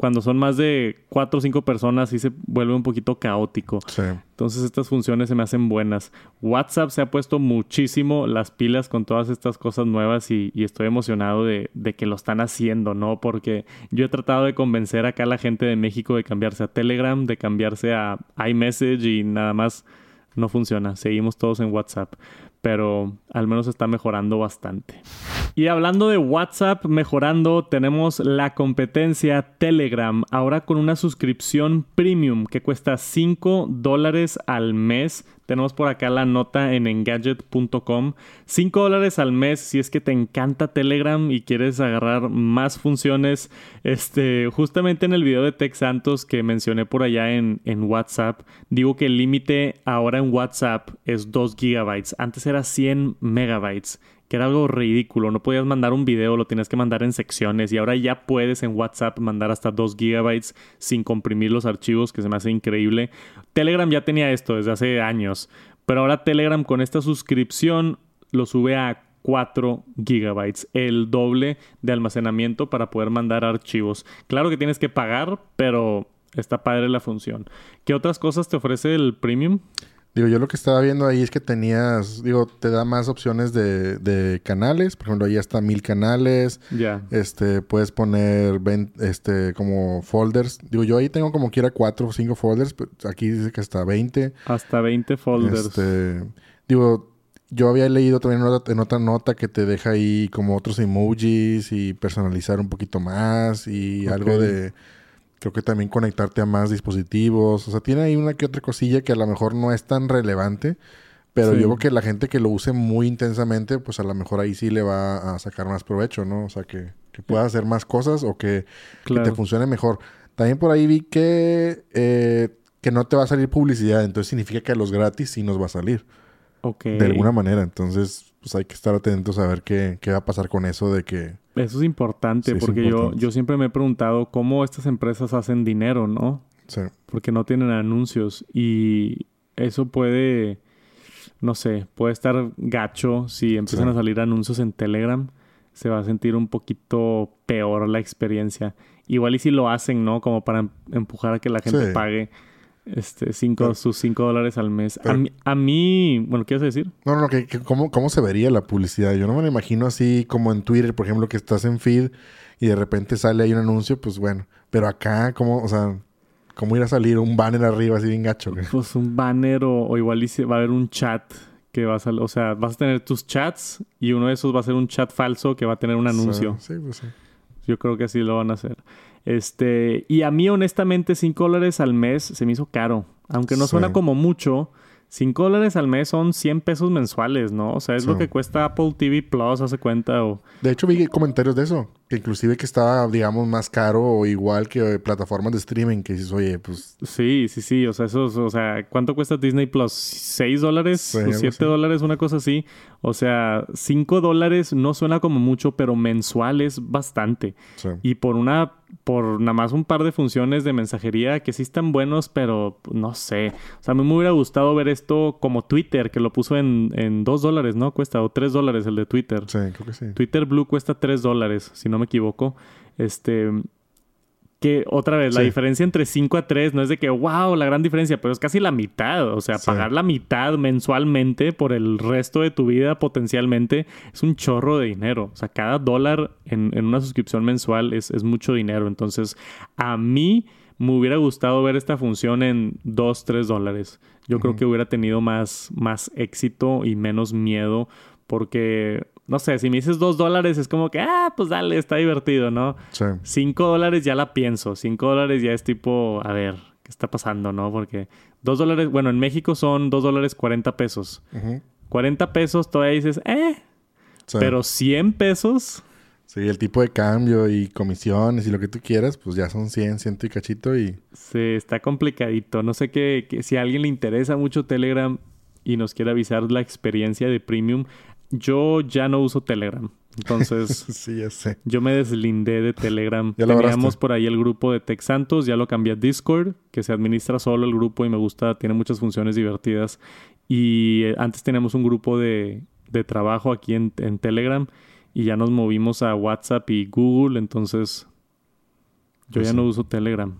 Cuando son más de cuatro o cinco personas sí se vuelve un poquito caótico. Sí. Entonces estas funciones se me hacen buenas. WhatsApp se ha puesto muchísimo las pilas con todas estas cosas nuevas y, estoy emocionado de, de, que lo están haciendo, ¿no? Porque yo he tratado de convencer acá a la gente de México de cambiarse a Telegram, de cambiarse a iMessage y nada más no funciona. Seguimos todos en WhatsApp pero al menos está mejorando bastante. Y hablando de WhatsApp mejorando, tenemos la competencia Telegram, ahora con una suscripción premium que cuesta 5 dólares al mes tenemos por acá la nota en engadget.com. 5 dólares al mes si es que te encanta Telegram y quieres agarrar más funciones. Este, justamente en el video de Tech Santos que mencioné por allá en, en WhatsApp, digo que el límite ahora en WhatsApp es 2 gigabytes. Antes era 100 megabytes que era algo ridículo. No podías mandar un video, lo tienes que mandar en secciones y ahora ya puedes en WhatsApp mandar hasta 2 gigabytes sin comprimir los archivos, que se me hace increíble. Telegram ya tenía esto desde hace años, pero ahora Telegram con esta suscripción lo sube a 4 gigabytes, el doble de almacenamiento para poder mandar archivos. Claro que tienes que pagar, pero está padre la función. ¿Qué otras cosas te ofrece el premium? Digo, yo lo que estaba viendo ahí es que tenías, digo, te da más opciones de, de canales. Por ejemplo, ahí hasta mil canales. Ya. Este, puedes poner, este, como folders. Digo, yo ahí tengo como quiera cuatro o cinco folders. aquí dice que hasta 20. Hasta 20 folders. Este, digo, yo había leído también en otra, nota que te deja ahí como otros emojis y personalizar un poquito más y algo de Creo que también conectarte a más dispositivos. O sea, tiene ahí una que otra cosilla que a lo mejor no es tan relevante. Pero yo creo que la gente que lo use muy intensamente, pues a lo mejor ahí sí le va a sacar más provecho, ¿no? O sea, que, que pueda hacer más cosas o que, te funcione mejor. También por ahí vi que, eh, que no te va a salir publicidad. Entonces significa que a los gratis sí nos va a salir. Ok. De alguna manera. Entonces, pues hay que estar atentos a ver qué, qué va a pasar con eso de que eso es importante porque Yo, yo siempre me he preguntado cómo estas empresas hacen dinero, ¿no? Sí. Porque no tienen anuncios y eso puede, no sé, puede estar gacho si empiezan a salir anuncios en Telegram. Se va a sentir un poquito peor la experiencia. Igual y si lo hacen, ¿no? Como para em, empujar a que la gente pague este, cinco, sus 5 dólares al mes. a, mí, bueno, ¿qué vas decir? No, no, que, ¿cómo, ¿cómo, se vería la publicidad? Yo no me lo imagino así como en Twitter, por ejemplo, que estás en feed y de repente sale ahí un anuncio, pues bueno. Pero acá, ¿cómo, o sea, cómo ir a salir un banner arriba así bien gacho? Pues un banner o, igual va a haber un chat que vas a, o sea, vas a tener tus chats y uno de esos va a ser un chat falso que va a tener un anuncio. Sí, pues sí. Yo creo que así lo van a hacer. Este, y a mí honestamente 5 dólares al mes se me hizo caro. Aunque no suena como mucho, 5 dólares al mes son 100 pesos mensuales, ¿no? O sea, es lo que cuesta Apple TV Plus, hace cuenta. O... De hecho, vi comentarios de eso. Que inclusive que estaba, digamos, más caro o igual que plataformas de streaming. Que dices, oye, pues... Sí, sí, sí. O sea, eso, o sea, ¿cuánto cuesta Disney Plus? ¿6 dólares? ¿O 7 dólares? Una cosa así. O sea, 5 dólares no suena como mucho, pero mensual es bastante. Y por una por nada más un par de funciones de mensajería que sí están buenos, pero no sé. O sea, a mí me hubiera gustado ver esto como Twitter, que lo puso en, en 2 dólares, ¿no? Cuesta, o 3 dólares el de Twitter. Sí, creo que sí. Twitter Blue cuesta 3 dólares, si no me equivoco. Este, que otra vez, la diferencia entre 5 a 3 no es de que, wow, la gran diferencia, pero es casi la mitad. O sea, pagar la mitad mensualmente por el resto de tu vida potencialmente es un chorro de dinero. O sea, cada dólar en, una suscripción mensual es, es, mucho dinero. Entonces, a mí me hubiera gustado ver esta función en 2, 3 dólares. Yo creo que hubiera tenido más, más éxito y menos miedo porque no sé, si me dices dos dólares es como que, ah, pues dale, está divertido, ¿no? Sí. Cinco dólares ya la pienso. Cinco dólares ya es tipo, a ver, ¿qué está pasando, no? Porque dos dólares, bueno, en México son dos dólares cuarenta pesos. Cuarenta pesos todavía dices, eh. Pero cien pesos. Sí, el tipo de cambio y comisiones y lo que tú quieras, pues ya son 100, ciento y cachito y... Sí, está complicadito. No sé qué, si a alguien le interesa mucho Telegram y nos quiere avisar la experiencia de Premium, yo ya no uso Telegram. Entonces, sí, ya sé. yo me deslindé de Telegram. Ya Teníamos borraste. por ahí el grupo de Tech Santos, ya lo cambié a Discord, que se administra solo el grupo y me gusta, tiene muchas funciones divertidas. Y eh, antes teníamos un grupo de, de trabajo aquí en, en Telegram y ya nos movimos a WhatsApp y Google, entonces yo Pues ya sí. no uso Telegram.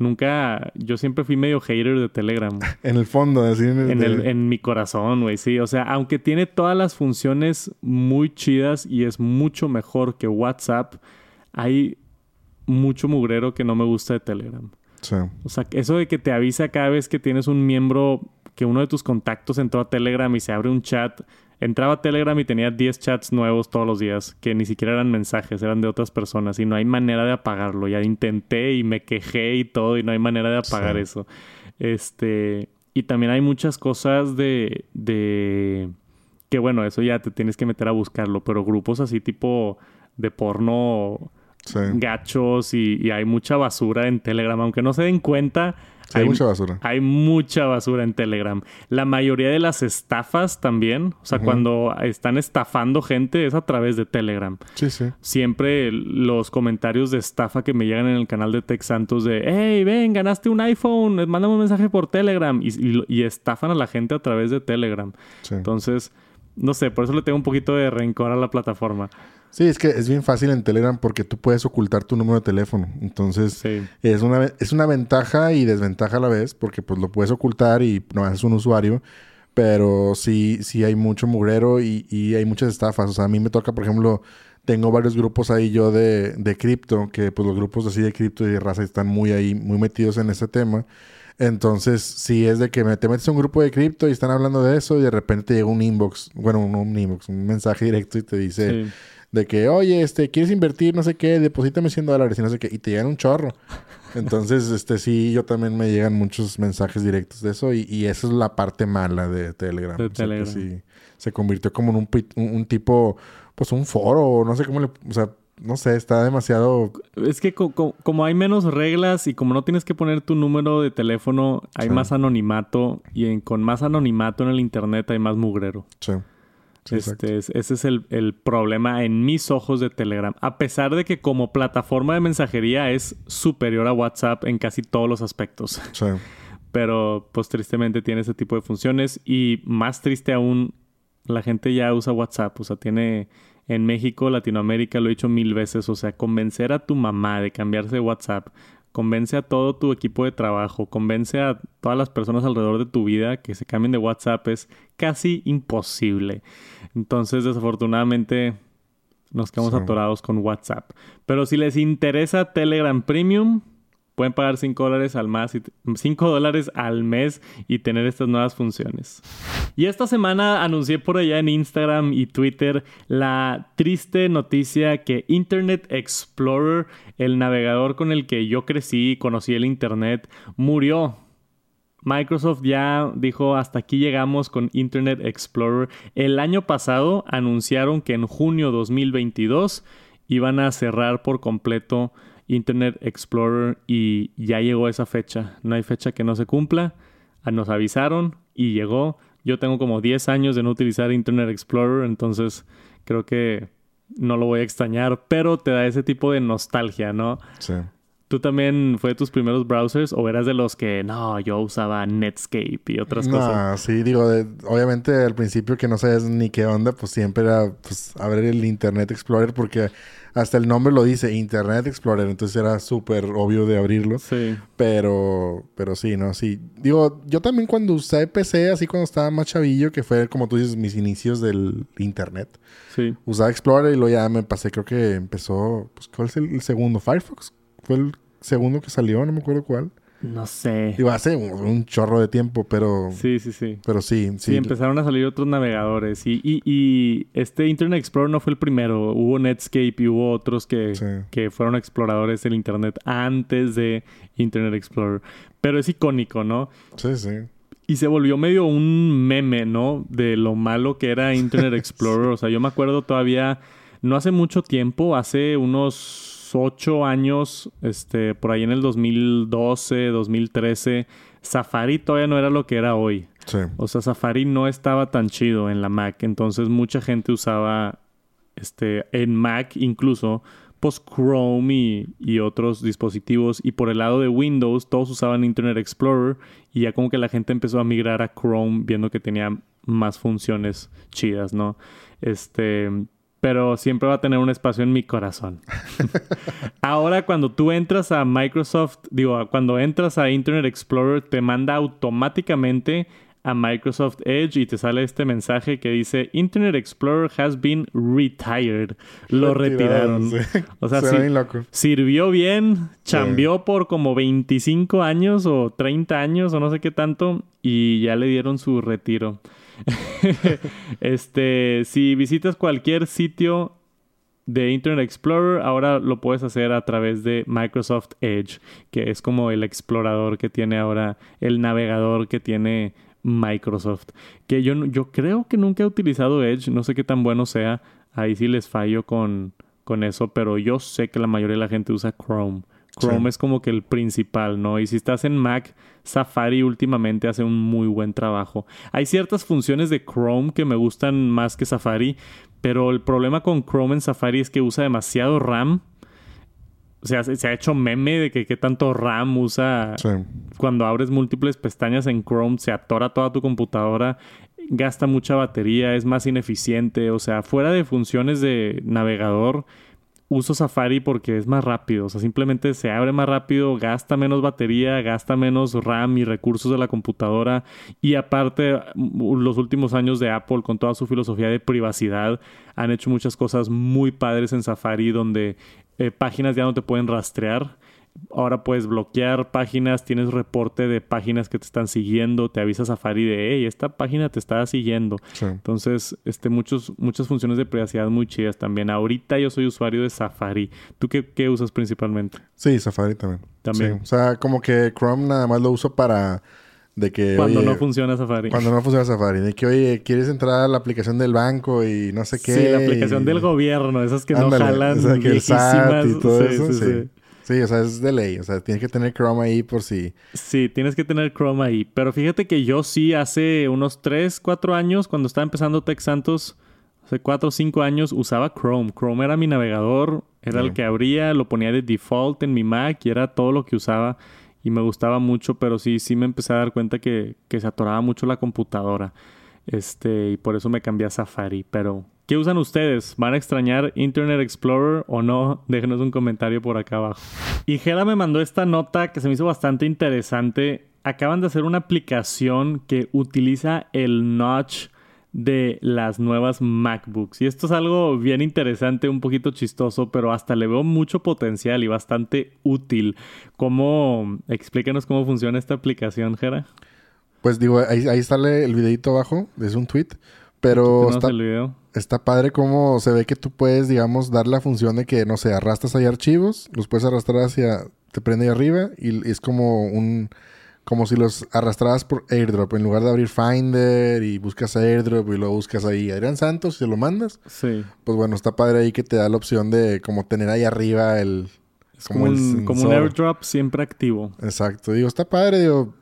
Nunca, yo siempre fui medio hater de Telegram. En el fondo, así en el... En, el- de- en mi corazón, güey, sí. O sea, aunque tiene todas las funciones muy chidas y es mucho mejor que WhatsApp, hay mucho mugrero que no me gusta de Telegram. Sí. O sea, eso de que te avisa cada vez que tienes un miembro, que uno de tus contactos entró a Telegram y se abre un chat. Entraba a Telegram y tenía 10 chats nuevos todos los días, que ni siquiera eran mensajes, eran de otras personas y no hay manera de apagarlo. Ya intenté y me quejé y todo y no hay manera de apagar Sí. eso. Este, y también hay muchas cosas de de que bueno, eso ya te tienes que meter a buscarlo, pero grupos así tipo de porno Sí. gachos y, y hay mucha basura en Telegram. Aunque no se den cuenta, Sí, hay mucha basura. hay mucha basura en Telegram. La mayoría de las estafas también, o sea, cuando están estafando gente es a través de Telegram. Sí, sí. Siempre los comentarios de estafa que me llegan en el canal de Tech Santos de hey, ven, ganaste un iPhone, mándame un mensaje por Telegram y, y- y estafan a la gente a través de Telegram. Sí. Entonces, no sé, por eso le tengo un poquito de rencor a la plataforma. Sí, es que es bien fácil en Telegram porque tú puedes ocultar tu número de teléfono. Entonces, Sí. es una, es una ventaja y desventaja a la vez porque pues lo puedes ocultar y no es un usuario. Pero sí, sí hay mucho mugrero y, y hay muchas estafas. O sea, a mí me toca, por ejemplo, tengo varios grupos ahí yo de, de cripto, que pues los grupos así de cripto y de raza están muy ahí, muy metidos en ese tema. Entonces, sí es de que te metes a un grupo de cripto y están hablando de eso y de repente te llega un inbox, bueno, no un inbox, un mensaje directo y te dice Sí. De que, oye, este, ¿quieres invertir? No sé qué, deposítame 100 dólares y no sé qué, y te llegan un chorro. Entonces, este, sí, yo también me llegan muchos mensajes directos de eso y, y esa es la parte mala de Telegram. De O sea, que Telegram. sí, se convirtió como en un, un, un tipo, pues un foro, no sé cómo le, o sea, no sé, está demasiado, Es que co- co- como hay menos reglas y como no tienes que poner tu número de teléfono, hay Sí. más anonimato y en- con más anonimato en el internet hay más mugrero. sí. Este es- ese es el, el problema en mis ojos de Telegram. A pesar de que como plataforma de mensajería es superior a WhatsApp en casi todos los aspectos. Sí. Pero pues tristemente tiene ese tipo de funciones y más triste aún, la gente ya usa WhatsApp. O sea, tiene en México, Latinoamérica, lo he dicho mil veces. O sea, convencer a tu mamá de cambiarse de WhatsApp. Convence a todo tu equipo de trabajo, convence a todas las personas alrededor de tu vida que se cambien de WhatsApp es casi imposible. Entonces, desafortunadamente, nos quedamos Sí. atorados con WhatsApp. Pero si les interesa Telegram Premium, pueden pagar 5 dólares al más y 5 dólares al mes y tener estas nuevas funciones. Y esta semana anuncié por allá en Instagram y Twitter la triste noticia que Internet Explorer, el navegador con el que yo crecí y conocí el internet, murió. Microsoft ya dijo hasta aquí llegamos con Internet Explorer. El año pasado anunciaron que en junio 2022 iban a cerrar por completo Internet Explorer y ya llegó esa fecha. No hay fecha que no se cumpla. Ah, Nos avisaron y llegó. Yo tengo como 10 años de no utilizar Internet Explorer, entonces creo que no lo voy a extrañar, pero te da ese tipo de nostalgia, ¿no? Sí. ¿Tú también fue de tus primeros browsers o eras de los que no, yo usaba Netscape y otras cosas? No, sí, digo, de- obviamente al principio que no sabes ni qué onda, pues siempre era pues abrir el Internet Explorer porque hasta el nombre lo dice, Internet Explorer, entonces era súper obvio de abrirlo. Sí, Pero, pero sí, ¿no? Sí. Digo, yo también cuando usé PC, así cuando estaba más chavillo, que fue como tú dices, mis inicios del Internet, sí. usaba Explorer y luego ya me pasé, creo que empezó, pues, ¿cuál es el, el segundo? Firefox. Fue el segundo que salió, no me acuerdo cuál. No sé. Digo, hace un, un chorro de tiempo, pero... Sí, sí, sí. Pero sí, sí. Sí, empezaron a salir otros navegadores. Y, y, y este Internet Explorer no fue el primero. Hubo Netscape y hubo otros que, Sí. que fueron exploradores del Internet antes de Internet Explorer. Pero es icónico, ¿no? Sí, sí. Y se volvió medio un meme, ¿no? De lo malo que era Internet Explorer. O sea, yo me acuerdo todavía, no hace mucho tiempo, hace unos ocho años, este, por ahí en el 2012, 2013, Safari todavía no era lo que era hoy. Sí. O sea, Safari no estaba tan chido en la Mac. Entonces mucha gente usaba este, en Mac incluso, pues Chrome y, y, otros dispositivos. Y por el lado de Windows, todos usaban Internet Explorer y ya como que la gente empezó a migrar a Chrome viendo que tenía más funciones chidas, ¿no? Este, pero siempre va a tener un espacio en mi corazón. Ahora cuando tú entras a Microsoft, digo, cuando entras a Internet Explorer, te manda automáticamente a Microsoft Edge y te sale este mensaje que dice Internet Explorer has been retired. Lo retiraron. O sea, sirvió bien, chambeó por como 25 años o 30 años o no sé qué tanto y ya le dieron su retiro. este, si visitas cualquier sitio de Internet Explorer, ahora lo puedes hacer a través de Microsoft Edge, que es como el explorador que tiene ahora, el navegador que tiene Microsoft. Que yo, yo creo que nunca he utilizado Edge, no sé qué tan bueno sea, ahí sí les fallo con, con eso, pero yo sé que la mayoría de la gente usa Chrome. Chrome es como que el principal, ¿no? Y si estás en Mac, Safari últimamente hace un muy buen trabajo. Hay ciertas funciones de Chrome que me gustan más que Safari, pero el problema con Chrome en Safari es que usa demasiado RAM. O sea, se ha hecho meme de que qué tanto RAM usa. Cuando abres múltiples pestañas en Chrome, se atora toda tu computadora, gasta mucha batería, es más ineficiente. O sea, fuera de funciones de navegador, uso Safari porque es más rápido. O sea, simplemente se abre más rápido, gasta menos batería, gasta menos RAM y recursos de la computadora. Y aparte, los últimos años de Apple, con toda su filosofía de privacidad, han hecho muchas cosas muy padres en Safari donde eh, páginas ya no te pueden rastrear ahora puedes bloquear páginas, tienes reporte de páginas que te están siguiendo, te avisa Safari de, hey, esta página te está siguiendo. Entonces, este, muchos, muchas funciones de privacidad muy chidas también. Ahorita yo soy usuario de Safari. ¿Tú qué, usas principalmente? Sí, Safari también. También. O sea, como que Chrome nada más lo uso para... De que, cuando no funciona Safari. Cuando no funciona Safari. De que, oye, quieres entrar a la aplicación del banco y no sé qué. Sí, la aplicación del gobierno, esas que no jalan. O sea, que el SAT y todo eso. sí. Sí, o sea, es de ley. O sea, tienes que tener Chrome ahí por si... Sí, tienes que tener Chrome ahí. Pero fíjate que yo sí hace unos 3, 4 años, cuando estaba empezando Tech Santos, hace 4 o 5 años, usaba Chrome. Chrome era mi navegador, era el que abría, lo ponía de default en mi Mac y era todo lo que usaba. Y me gustaba mucho, pero sí, sí me empecé a dar cuenta que, que se atoraba mucho la computadora. Este, y por eso me cambié a Safari. Pero ¿Qué usan ustedes? ¿Van a extrañar Internet Explorer o no? Déjenos un comentario por acá abajo. Y Gela me mandó esta nota que se me hizo bastante interesante. Acaban de hacer una aplicación que utiliza el notch de las nuevas MacBooks. Y esto es algo bien interesante, un poquito chistoso, pero hasta le veo mucho potencial y bastante útil. ¿Cómo? Explíquenos cómo funciona esta aplicación, Gera. Pues digo, ahí, ahí sale el videito abajo, es un tweet. Pero está, el video? está padre cómo se ve que tú puedes, digamos, dar la función de que, no sé, arrastras ahí archivos, los puedes arrastrar hacia, te prende ahí arriba y es como un, como si los arrastraras por airdrop. En lugar de abrir Finder y buscas airdrop y lo buscas ahí Adrián Santos y se lo mandas. Sí. Pues bueno, está padre ahí que te da la opción de como tener ahí arriba el... Es como, un, como un airdrop siempre activo. Exacto. Digo, está padre, digo,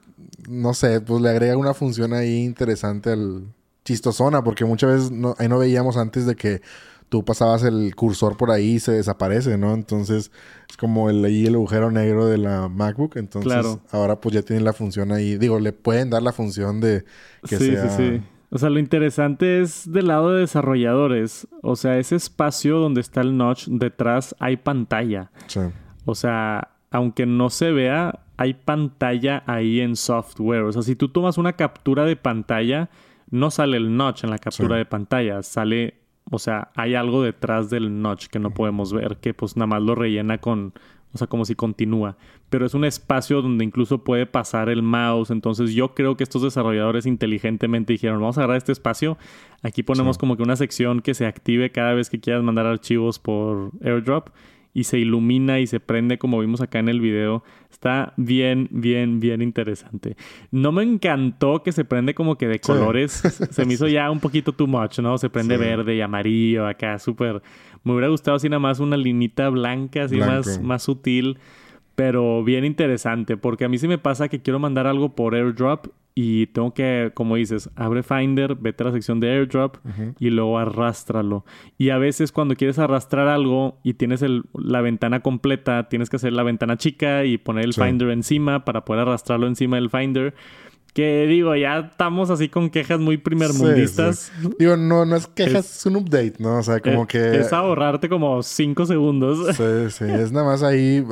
no sé, pues le agrega una función ahí interesante al, chistosona, porque muchas veces no, ahí no veíamos antes de que tú pasabas el cursor por ahí y se desaparece, ¿no? Entonces es como el, ahí el agujero negro de la MacBook. Entonces ahora pues ya tienen la función ahí. Digo, le pueden dar la función de que sí, sea... Sí, sí. O sea, lo interesante es del lado de desarrolladores. O sea, ese espacio donde está el notch, detrás hay pantalla. Sí. O sea, aunque no se vea, hay pantalla ahí en software. O sea, si tú tomas una captura de pantalla no sale el notch en la captura de pantalla, sale, o sea, hay algo detrás del notch que no podemos ver, que pues nada más lo rellena con, o sea, como si continúa. Pero es un espacio donde incluso puede pasar el mouse. Entonces yo creo que estos desarrolladores inteligentemente dijeron, vamos a agarrar este espacio, aquí ponemos como que una sección que se active cada vez que quieras mandar archivos por airdrop y se ilumina y se prende como vimos acá en el video. Está bien, bien, bien interesante. No me encantó que se prende como que de colores. Se me hizo ya un poquito too much, ¿no? Se prende verde y amarillo acá, súper... Me hubiera gustado así nada más una linita blanca, así más, más sutil. Pero bien interesante, porque a mí sí me pasa que quiero mandar algo por airdrop y tengo que, como dices, abre Finder, vete a la sección de AirDrop y luego arrástralo. Y a veces cuando quieres arrastrar algo y tienes el, la ventana completa, tienes que hacer la ventana chica y poner el Finder encima para poder arrastrarlo encima del Finder. Que digo, ya estamos así con quejas muy primermundistas. Digo, no, no es quejas, es, un update, ¿no? O sea, como que. Es ahorrarte como cinco segundos. Sí, sí. Es nada más ahí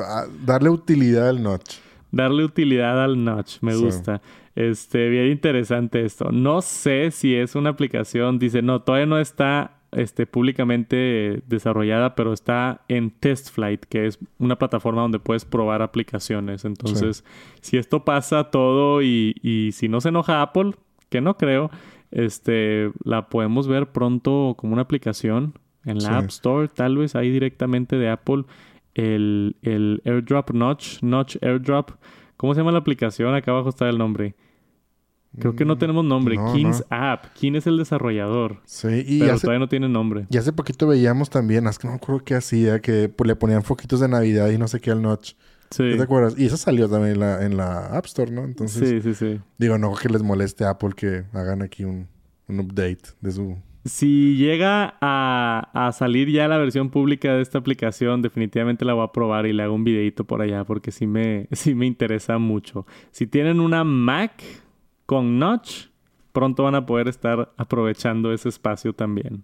darle utilidad al notch. Darle utilidad al notch, me gusta. Este, bien interesante esto. No sé si es una aplicación, dice, no, todavía no está este, públicamente desarrollada, pero está en TestFlight, que es una plataforma donde puedes probar aplicaciones. Entonces, si esto pasa todo y, y, si no se enoja Apple, que no creo, este, la podemos ver pronto como una aplicación en la App Store, tal vez ahí directamente de Apple, el, el AirDrop Notch, Notch AirDrop. ¿Cómo se llama la aplicación? Acá abajo está el nombre. Creo que no mm, tenemos nombre. King's App. ¿Quién es el desarrollador? Sí, y pero todavía no tiene nombre. Y hace poquito veíamos también, es que no me acuerdo qué hacía, que pues, le ponían foquitos de Navidad y no sé qué al notch. Sí. ¿Te acuerdas? Y eso salió también en la, en la App Store, ¿no? Entonces, sí, sí, sí. Digo, no que les moleste a Apple que hagan aquí un, un update de su... Si llega a, a, salir ya la versión pública de esta aplicación, definitivamente la voy a probar y le hago un videito por allá porque sí me, sí me interesa mucho. Si tienen una Mac, con Notch pronto van a poder estar aprovechando ese espacio también.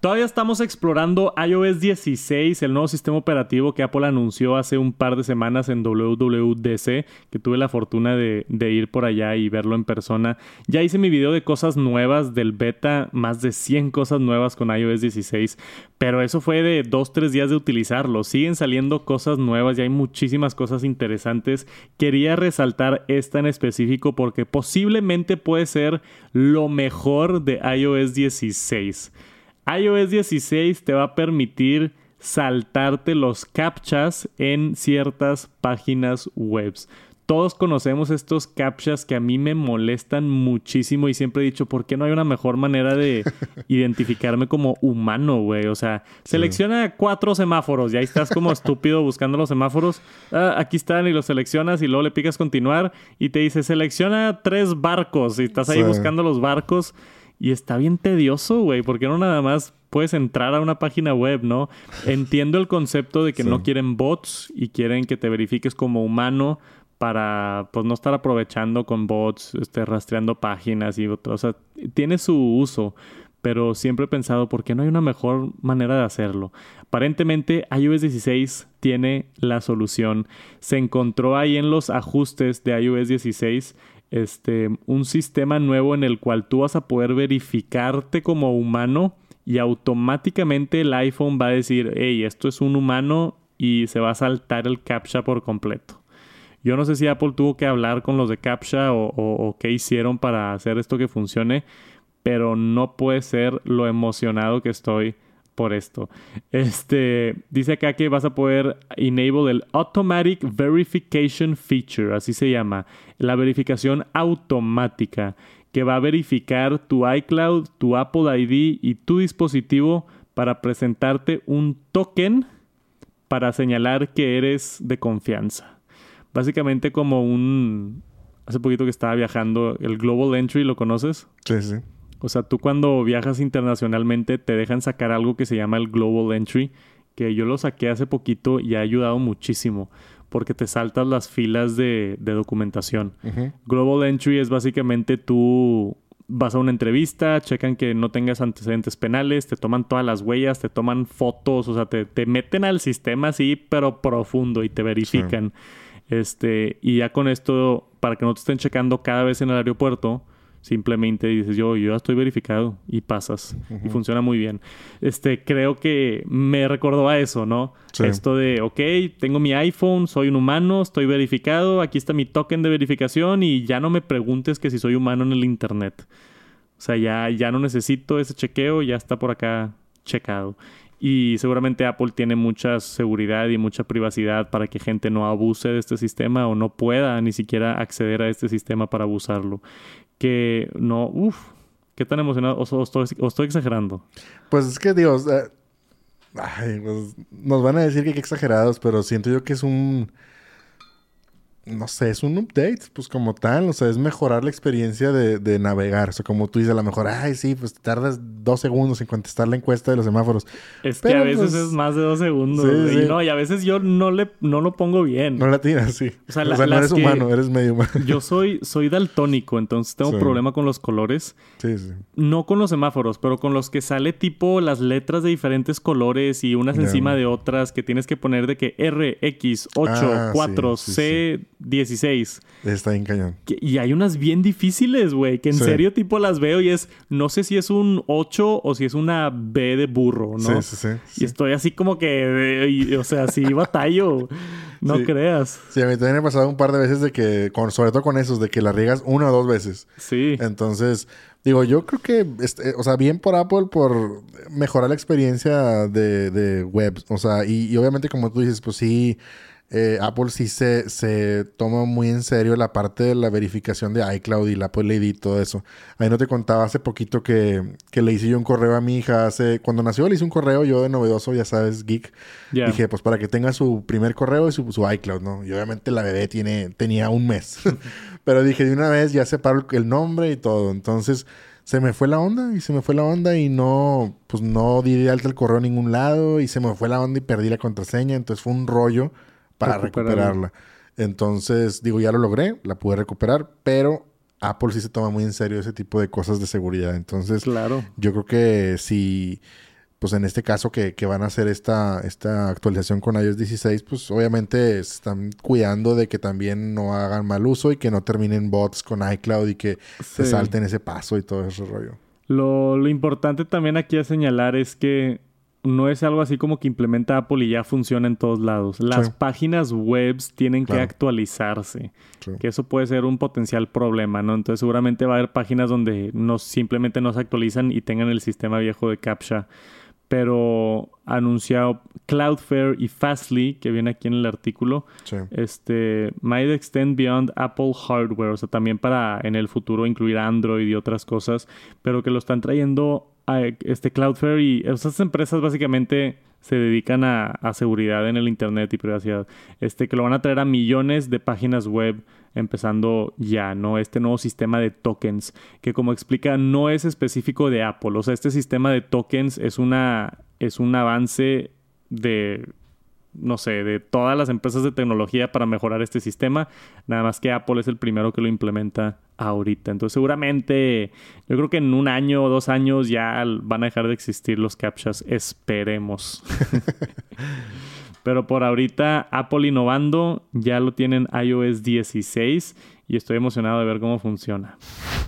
Todavía estamos explorando iOS 16, el nuevo sistema operativo que Apple anunció hace un par de semanas en WWDC, que tuve la fortuna de, ir por allá y verlo en persona. Ya hice mi video de cosas nuevas del beta, más de 100 cosas nuevas con iOS 16, pero eso fue de 2-3 días de utilizarlo. Siguen saliendo cosas nuevas y hay muchísimas cosas interesantes. Quería resaltar esta en específico porque posiblemente puede ser lo mejor de iOS 16. iOS 16 te va a permitir saltarte los captchas en ciertas páginas web. Todos conocemos estos captchas que a mí me molestan muchísimo y siempre he dicho, ¿por qué no hay una mejor manera de identificarme como humano, güey? O sea, selecciona cuatro semáforos y ahí estás como estúpido buscando los semáforos. Ah, aquí están y los seleccionas y luego le picas continuar y te dice, selecciona tres barcos y estás ahí buscando los barcos. Y está bien tedioso, güey, porque no nada más puedes entrar a una página web, ¿no? Entiendo el concepto de que no quieren bots y quieren que te verifiques como humano, para pues no estar aprovechando con bots, este, rastreando páginas y otras. O sea, tiene su uso, pero siempre he pensado, ¿por qué no hay una mejor manera de hacerlo? Aparentemente iOS 16 tiene la solución. Se encontró ahí en los ajustes de iOS 16 este, un sistema nuevo en el cual tú vas a poder verificarte como humano y automáticamente el iPhone va a decir, hey, esto es un humano y se va a saltar el captcha por completo. Yo no sé si Apple tuvo que hablar con los de CAPTCHA o, qué hicieron para hacer esto que funcione, pero no puede ser lo emocionado que estoy por esto. Este dice acá que vas a poder enable el Automatic Verification Feature, así se llama, la verificación automática que va a verificar tu iCloud, tu Apple ID y tu dispositivo para presentarte un token para señalar que eres de confianza básicamente como un... Hace poquito que estaba viajando, el Global Entry, ¿lo conoces? Sí, sí. O sea, tú cuando viajas internacionalmente te dejan sacar algo que se llama el Global Entry, que yo lo saqué hace poquito y ha ayudado muchísimo porque te saltas las filas de, documentación. Global Entry es básicamente tú vas a una entrevista, checan que no tengas antecedentes penales, te toman todas las huellas, te toman fotos, o sea, te, te meten al sistema así, pero profundo y te verifican. Este, y ya con esto, para que no te estén checando cada vez en el aeropuerto, simplemente dices yo, yo ya estoy verificado y pasas. Y funciona muy bien. Este, creo que me recordó a eso, ¿no? Esto de, ok, tengo mi iPhone, soy un humano, estoy verificado, aquí está mi token de verificación y ya no me preguntes que si soy humano en el Internet. O sea, ya, ya no necesito ese chequeo, ya está por acá checado. Y seguramente Apple tiene mucha seguridad y mucha privacidad para que gente no abuse de este sistema o no pueda ni siquiera acceder a este sistema para abusarlo. Que no, uff, ¿qué tan emocionado? O, estoy, exagerando? Pues es que, Dios, ay, pues, nos van a decir que qué exagerados, pero siento yo que es un... no sé, es un update, pues como tal, o sea, es mejorar la experiencia de, navegar. O sea, como tú dices, a lo mejor, ay, sí, pues tardas dos segundos en contestar la encuesta de los semáforos. Es que a veces pues, es más de dos segundos. Y no, y a veces yo no le no lo pongo bien. No la tiras, sí. O sea, no eres humano, eres medio humano. Yo soy, soy daltónico, entonces tengo problema con los colores. Sí, sí. No con los semáforos, pero con los que sale tipo las letras de diferentes colores y unas encima de otras que tienes que poner de que R, X, 8, 4, C, 16. Está bien cañón. y hay unas bien difíciles, güey, que en serio tipo las veo y es, no sé si es un 8 o si es una B de burro, ¿no? Sí, sí, sí. Y estoy así como que, o sea, sí batallo. No creas. Sí, a mí también me ha pasado un par de veces de que, con, sobre todo con esos, de que la riegas una o dos veces. Sí. Entonces, digo, yo creo que, este, o sea, bien por Apple por mejorar la experiencia de, de web. O sea, y obviamente como tú dices, pues sí eh, Apple sí se, se toma muy en serio la parte de la verificación de iCloud y la Apple ID y todo eso. Ahí no te contaba hace poquito que, que, le hice yo un correo a mi hija hace... Cuando nació le hice un correo yo de novedoso, ya sabes, geek. Dije, pues para que tenga su primer correo y su, su iCloud, ¿no? Y obviamente la bebé tiene, tenía un mes. Pero dije, de una vez ya separo el nombre y todo. Entonces se me fue la onda y se me fue la onda y no, pues no di de alta el correo a ningún lado y se me fue la onda y perdí la contraseña. Entonces fue un rollo para recuperarla. Entonces, digo, ya lo logré, la pude recuperar, pero Apple sí se toma muy en serio ese tipo de cosas de seguridad. Entonces, claro. yo creo que si, pues en este caso que, van a hacer esta, esta actualización con iOS 16, pues obviamente están cuidando de que también no hagan mal uso y que no terminen bots con iCloud y que se salten ese paso y todo ese rollo. Lo, lo importante también aquí a señalar es que no es algo así como que implementa Apple y ya funciona en todos lados. Las páginas web tienen que actualizarse, que eso puede ser un potencial problema, ¿no? Entonces seguramente va a haber páginas donde no, simplemente no se actualizan y tengan el sistema viejo de CAPTCHA. Pero anunciado Cloudflare y Fastly, que viene aquí en el artículo, este, might extend beyond Apple hardware, o sea, también para en el futuro incluir Android y otras cosas, pero que lo están trayendo este Cloudflare y esas empresas básicamente se dedican a, seguridad en el internet y privacidad. Este que lo van a traer a millones de páginas web empezando ya, ¿no? Este nuevo sistema de tokens que como explica no es específico de Apple, o sea, este sistema de tokens es una es un avance de no sé, de todas las empresas de tecnología para mejorar este sistema. Nada más que Apple es el primero que lo implementa ahorita. Entonces seguramente yo creo que en un año o dos años ya van a dejar de existir los captchas. Esperemos. Pero por ahorita Apple innovando, ya lo tienen iOS 16 y estoy emocionado de ver cómo funciona.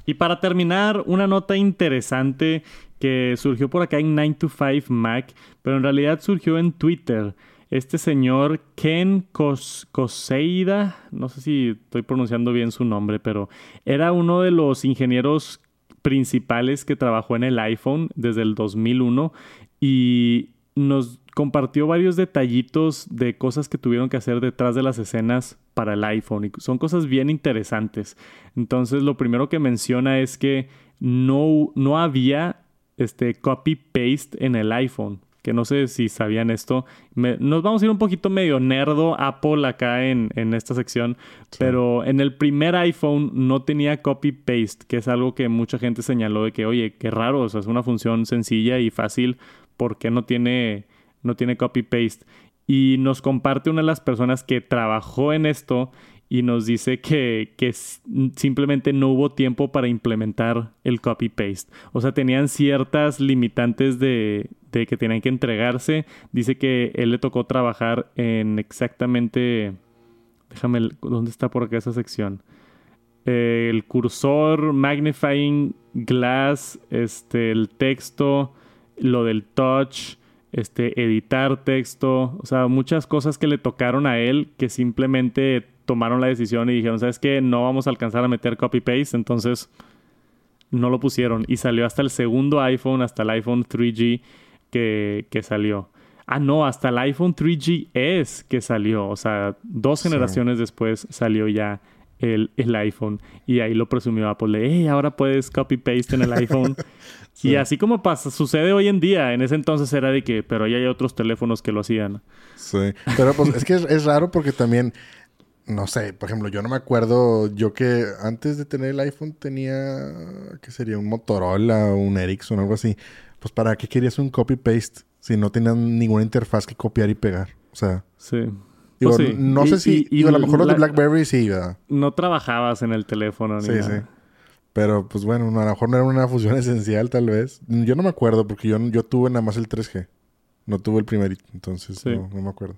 Y para terminar, una nota interesante que surgió por acá en 9 to 5 Mac, pero en realidad surgió en Twitter este señor Ken Koseida, no sé si estoy pronunciando bien su nombre, pero era uno de los ingenieros principales que trabajó en el iPhone desde el 2001 y nos compartió varios detallitos de cosas que tuvieron que hacer detrás de las escenas para el iPhone y son cosas bien interesantes. Entonces, lo primero que menciona es que no, no había este copy paste en el iPhone que no sé si sabían esto. nos vamos a ir un poquito medio nerdo Apple acá en, esta sección, pero en el primer iPhone no tenía copy-paste, que es algo que mucha gente señaló de que, oye, qué raro, o sea, es una función sencilla y fácil, ¿por qué no tiene, no tiene copy-paste? Y nos comparte una de las personas que trabajó en esto y nos dice que, que, simplemente no hubo tiempo para implementar el copy-paste. O sea, tenían ciertas limitantes de, de, que tenían que entregarse. Dice que él le tocó trabajar en exactamente... Déjame, ¿dónde está por acá esa sección? el cursor, magnifying glass, este, el texto, lo del touch, este, editar texto, o sea, muchas cosas que le tocaron a él que simplemente tomaron la decisión y dijeron, ¿sabes qué? No vamos a alcanzar a meter copy-paste, entonces no lo pusieron. Y salió hasta el segundo iPhone, hasta el iPhone 3G que, que salió. Ah, no, hasta el iPhone 3GS que salió. O sea, dos generaciones después salió ya el, el, iPhone. Y ahí lo presumió Apple. hey, ahora puedes copy-paste en el iPhone. Y así como pasa, sucede hoy en día. En ese entonces era de que, pero ya hay otros teléfonos que lo hacían. Sí. Pero pues es que es raro porque también no sé, por ejemplo, yo no me acuerdo, yo que antes de tener el iPhone tenía, ¿qué sería? Un Motorola o un Ericsson o algo así. Pues para qué querías un copy-paste si no tenías ninguna interfaz que copiar y pegar. O sea... Sí. Digo, Pues sí. no Y- sé si... y- a lo mejor los de la- BlackBerry sí, ¿verdad? No trabajabas en el teléfono ni Sí, nada. sí. Pero pues bueno, a lo mejor no era una fusión esencial tal vez. Yo no me acuerdo porque yo, yo tuve nada más el 3G. No tuve el primerito, entonces Sí. no, no me acuerdo.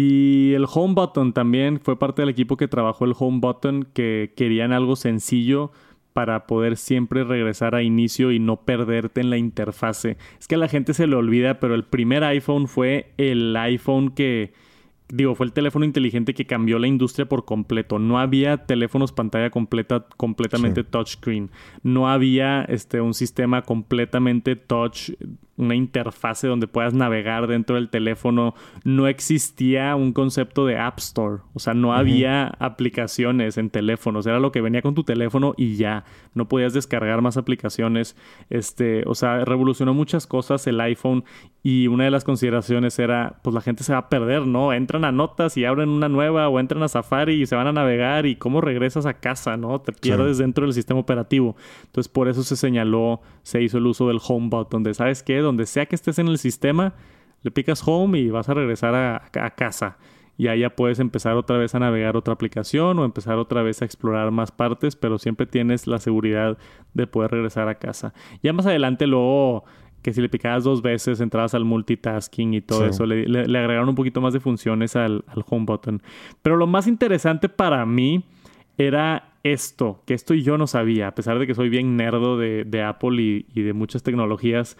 Y el home button también fue parte del equipo que trabajó el home button que querían algo sencillo para poder siempre regresar a inicio y no perderte en la interfase. Es que a la gente se le olvida, pero el primer iPhone fue el iPhone que digo, fue el teléfono inteligente que cambió la industria por completo. No había teléfonos pantalla completa completamente Sí. touchscreen. No había este un sistema completamente touch, una interfase donde puedas navegar dentro del teléfono. No existía un concepto de App Store. O sea, no había aplicaciones en teléfonos. Era lo que venía con tu teléfono y ya. No podías descargar más aplicaciones. Este, o sea, revolucionó muchas cosas el iPhone. Y una de las consideraciones era, pues la gente se va a perder, ¿no? Entran a notas y abren una nueva o entran a Safari y se van a navegar y cómo regresas a casa, ¿no? Te pierdes dentro del sistema operativo. Entonces, por eso se señaló, se hizo el uso del home button, donde, ¿sabes qué? Donde sea que estés en el sistema, le picas home y vas a regresar a, a casa. Y ahí ya puedes empezar otra vez a navegar otra aplicación o empezar otra vez a explorar más partes, pero siempre tienes la seguridad de poder regresar a casa. Ya más adelante luego que si le picabas dos veces entrabas al multitasking y todo Sí. eso. Le, le- le agregaron un poquito más de funciones al, al home button. Pero lo más interesante para mí era esto, que esto yo no sabía, a pesar de que soy bien nerdo de, de Apple y, y de muchas tecnologías.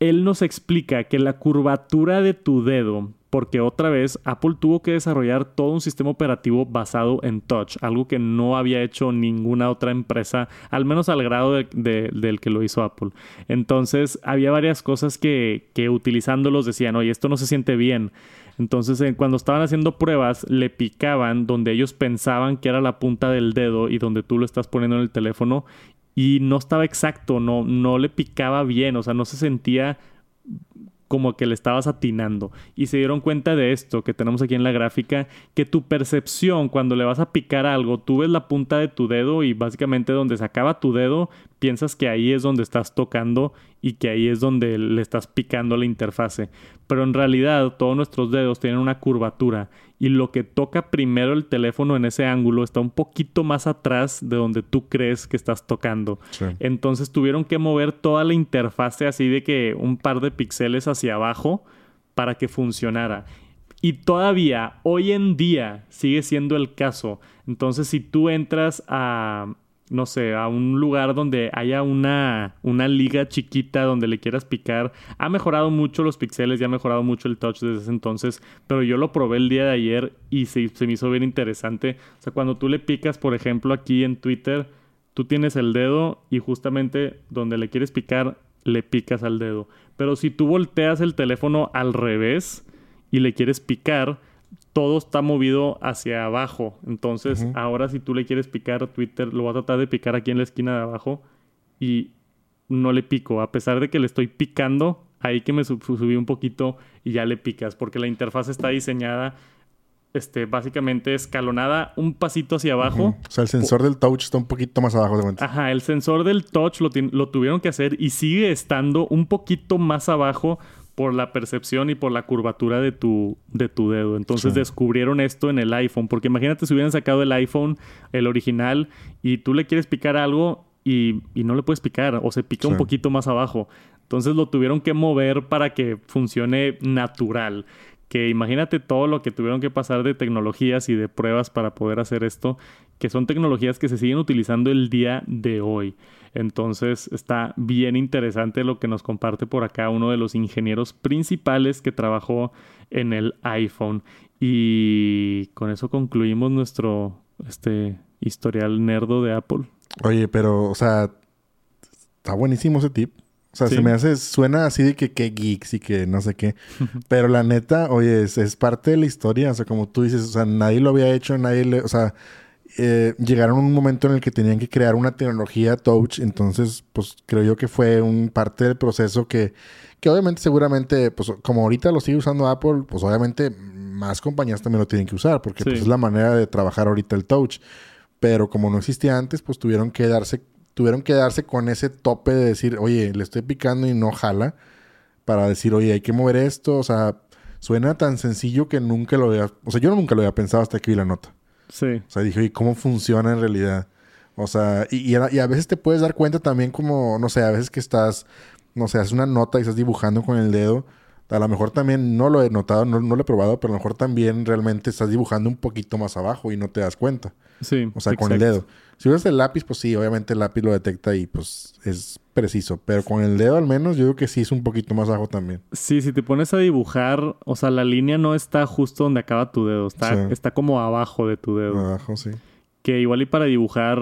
Él nos explica que la curvatura de tu dedo, porque otra vez Apple tuvo que desarrollar todo un sistema operativo basado en touch, algo que no había hecho ninguna otra empresa, al menos al grado de- de- del que lo hizo Apple. Entonces había varias cosas que, que utilizándolos decían, oye, esto no se siente bien. Entonces, eh, cuando estaban haciendo pruebas, le picaban donde ellos pensaban que era la punta del dedo y donde tú lo estás poniendo en el teléfono y no estaba exacto, no, no le picaba bien, o sea, no se sentía como que le estabas atinando. Y se dieron cuenta de esto que tenemos aquí en la gráfica, que tu percepción cuando le vas a picar algo, tú ves la punta de tu dedo y básicamente donde se acaba tu dedo, piensas que ahí es donde estás tocando y que ahí es donde le estás picando la interfase. Pero en realidad todos nuestros dedos tienen una curvatura y lo que toca primero el teléfono en ese ángulo está un poquito más atrás de donde tú crees que estás tocando. Sí. Entonces tuvieron que mover toda la interfase así de que un par de píxeles hacia abajo para que funcionara. Y todavía, hoy en día, sigue siendo el caso. Entonces, si tú entras a, no sé, a un lugar donde haya una, una liga chiquita donde le quieras picar, ha mejorado mucho los píxeles y ha mejorado mucho el touch desde ese entonces, pero yo lo probé el día de ayer y se, se me hizo bien interesante. O sea, cuando tú le picas, por ejemplo, aquí en Twitter, tú tienes el dedo y justamente donde le quieres picar, le picas al dedo. Pero si tú volteas el teléfono al revés y le quieres picar, todo está movido hacia abajo. Entonces, ahora si tú le quieres picar a Twitter, lo va a tratar de picar aquí en la esquina de abajo y no le pico. A pesar de que le estoy picando, ahí que me sub- subí un poquito y ya le picas, porque la interfaz está diseñada este, básicamente escalonada un pasito hacia abajo. O sea, el sensor del touch está un poquito más abajo de. Ajá, el sensor del touch lo, lo tuvieron que hacer y sigue estando un poquito más abajo por la percepción y por la curvatura de tu, de tu dedo. Entonces Sí. descubrieron esto en el iPhone, porque imagínate si hubieran sacado el iPhone, el original, y tú le quieres picar algo y, y no le puedes picar o se pica un poquito más abajo. Entonces lo tuvieron que mover para que funcione natural. Que imagínate todo lo que tuvieron que pasar de tecnologías y de pruebas para poder hacer esto, que son tecnologías que se siguen utilizando el día de hoy. Entonces está bien interesante lo que nos comparte por acá uno de los ingenieros principales que trabajó en el iPhone. Y con eso concluimos nuestro este historial nerdo de Apple. Oye, pero, o sea, está buenísimo ese tip. O sea, Sí. se me hace, suena así de que, que geeks y que no sé qué. Pero la neta, oye, es, es parte de la historia. O sea, como tú dices, o sea, nadie lo había hecho, nadie le, o sea, eh, llegaron a un momento en el que tenían que crear una tecnología touch. Entonces, pues creo yo que fue un parte del proceso que, que obviamente, seguramente, pues como ahorita lo sigue usando Apple, pues obviamente más compañías también lo tienen que usar, porque pues, es la manera de trabajar ahorita el touch. Pero como no existía antes, pues tuvieron que darse, tuvieron que darse con ese tope de decir, oye, le estoy picando y no jala. Para decir, oye, hay que mover esto. O sea, suena tan sencillo que nunca lo había. O sea, yo nunca lo había pensado hasta que vi la nota. Sí. O sea, dije, oye, ¿cómo funciona en realidad? O sea, y, y a, y a veces te puedes dar cuenta también como, no sé, a veces que estás, no sé, haces una nota y estás dibujando con el dedo. A lo mejor también no lo he notado, no, no lo he probado, pero a lo mejor también realmente estás dibujando un poquito más abajo y no te das cuenta. Sí. O sea, con el dedo. Si usas el lápiz, pues sí, obviamente el lápiz lo detecta y pues es preciso. Pero con el dedo al menos yo creo que sí es un poquito más abajo también. Sí, si te pones a dibujar, o sea, la línea no está justo donde acaba tu dedo, está, Sí. está como abajo de tu dedo. Abajo, sí. Que igual y para dibujar,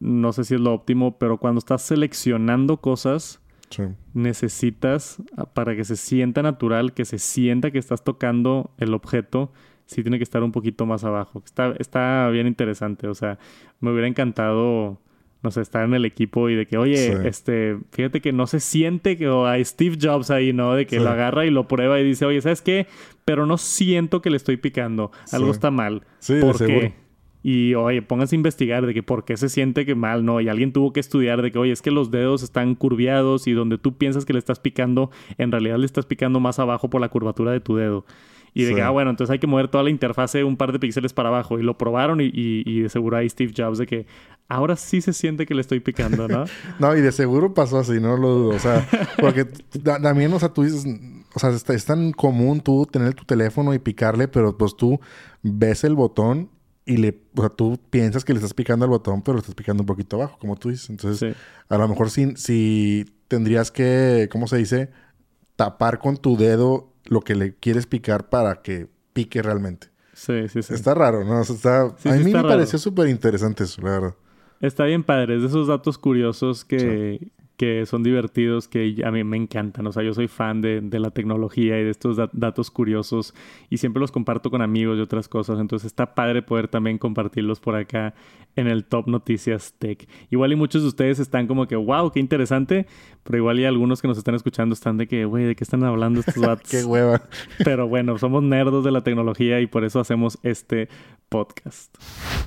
no sé si es lo óptimo, pero cuando estás seleccionando cosas, Sí. necesitas, ah, para que se sienta natural, que se sienta que estás tocando el objeto, sí tiene que estar un poquito más abajo. Está, está bien interesante, o sea, me hubiera encantado, no sé, estar en el equipo y de que, oye, Sí. este, fíjate que no se siente que o hay Steve Jobs ahí, ¿no? De que Sí. lo agarra y lo prueba y dice, oye, ¿sabes qué? Pero no siento que le estoy picando. Algo Sí. está mal. Sí, ¿Por qué? Y oye, pónganse a investigar de que por qué se siente que mal, ¿no? Y alguien tuvo que estudiar de que, oye, es que los dedos están curviados y donde tú piensas que le estás picando, en realidad le estás picando más abajo por la curvatura de tu dedo. Y de Sí. que, ah, bueno, entonces hay que mover toda la interfase un par de píxeles para abajo. Y lo probaron y, y, y de seguro ahí Steve Jobs de que ahora sí se siente que le estoy picando, ¿no? No, y de seguro pasó así, no lo dudo. O sea, porque ta- también, o sea, tú dices, o sea, es, es tan común tú tener tu teléfono y picarle, pero pues tú ves el botón y le, o sea, tú piensas que le estás picando al botón, pero le estás picando un poquito abajo, como tú dices. Entonces, Sí. a lo mejor sí, sí tendrías que, ¿cómo se dice? Tapar con tu dedo lo que le quieres picar para que pique realmente. Sí, sí, sí. Está raro, ¿no? O sea, está, Sí, a sí mí está me raro. pareció súper interesante eso, la verdad. Está bien padre, es de esos datos curiosos que, que son divertidos, que a mí me encantan. O sea, yo soy fan de, de la tecnología y de estos dat- datos curiosos y siempre los comparto con amigos y otras cosas. Entonces está padre poder también compartirlos por acá en el Top Noticias Tech. Igual y muchos de ustedes están como que, wow, qué interesante, pero igual y algunos que nos están escuchando están de que, güey, ¿de qué están hablando estos datos? Qué hueva. Pero bueno, somos nerdos de la tecnología y por eso hacemos este podcast.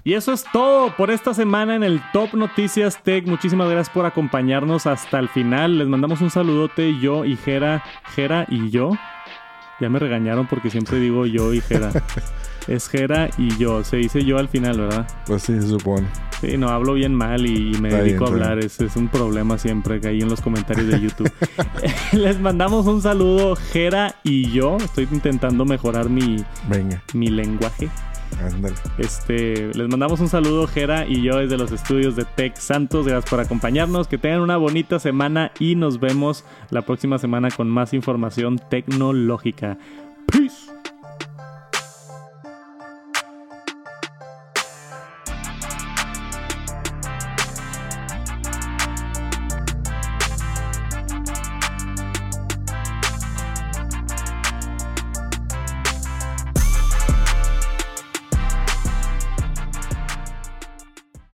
Y eso es todo por esta semana en el Top Noticias Tech. Muchísimas gracias por acompañarnos hasta el final. Les mandamos un saludote yo y Jera, Jera y yo. Ya me regañaron porque siempre digo yo y Jera. Es Jera y yo. Se dice yo al final, ¿verdad? Pues sí, se supone. Sí, no, hablo bien mal y, y me Está dedico bien, a hablar. Es, es un problema siempre que hay en los comentarios de YouTube. Les mandamos un saludo, Jera y yo. Estoy intentando mejorar mi, Venga, mi lenguaje. Este, les mandamos un saludo, Jera y yo, desde los estudios de Tech Santos. Gracias por acompañarnos. Que tengan una bonita semana y nos vemos la próxima semana con más información tecnológica. Peace.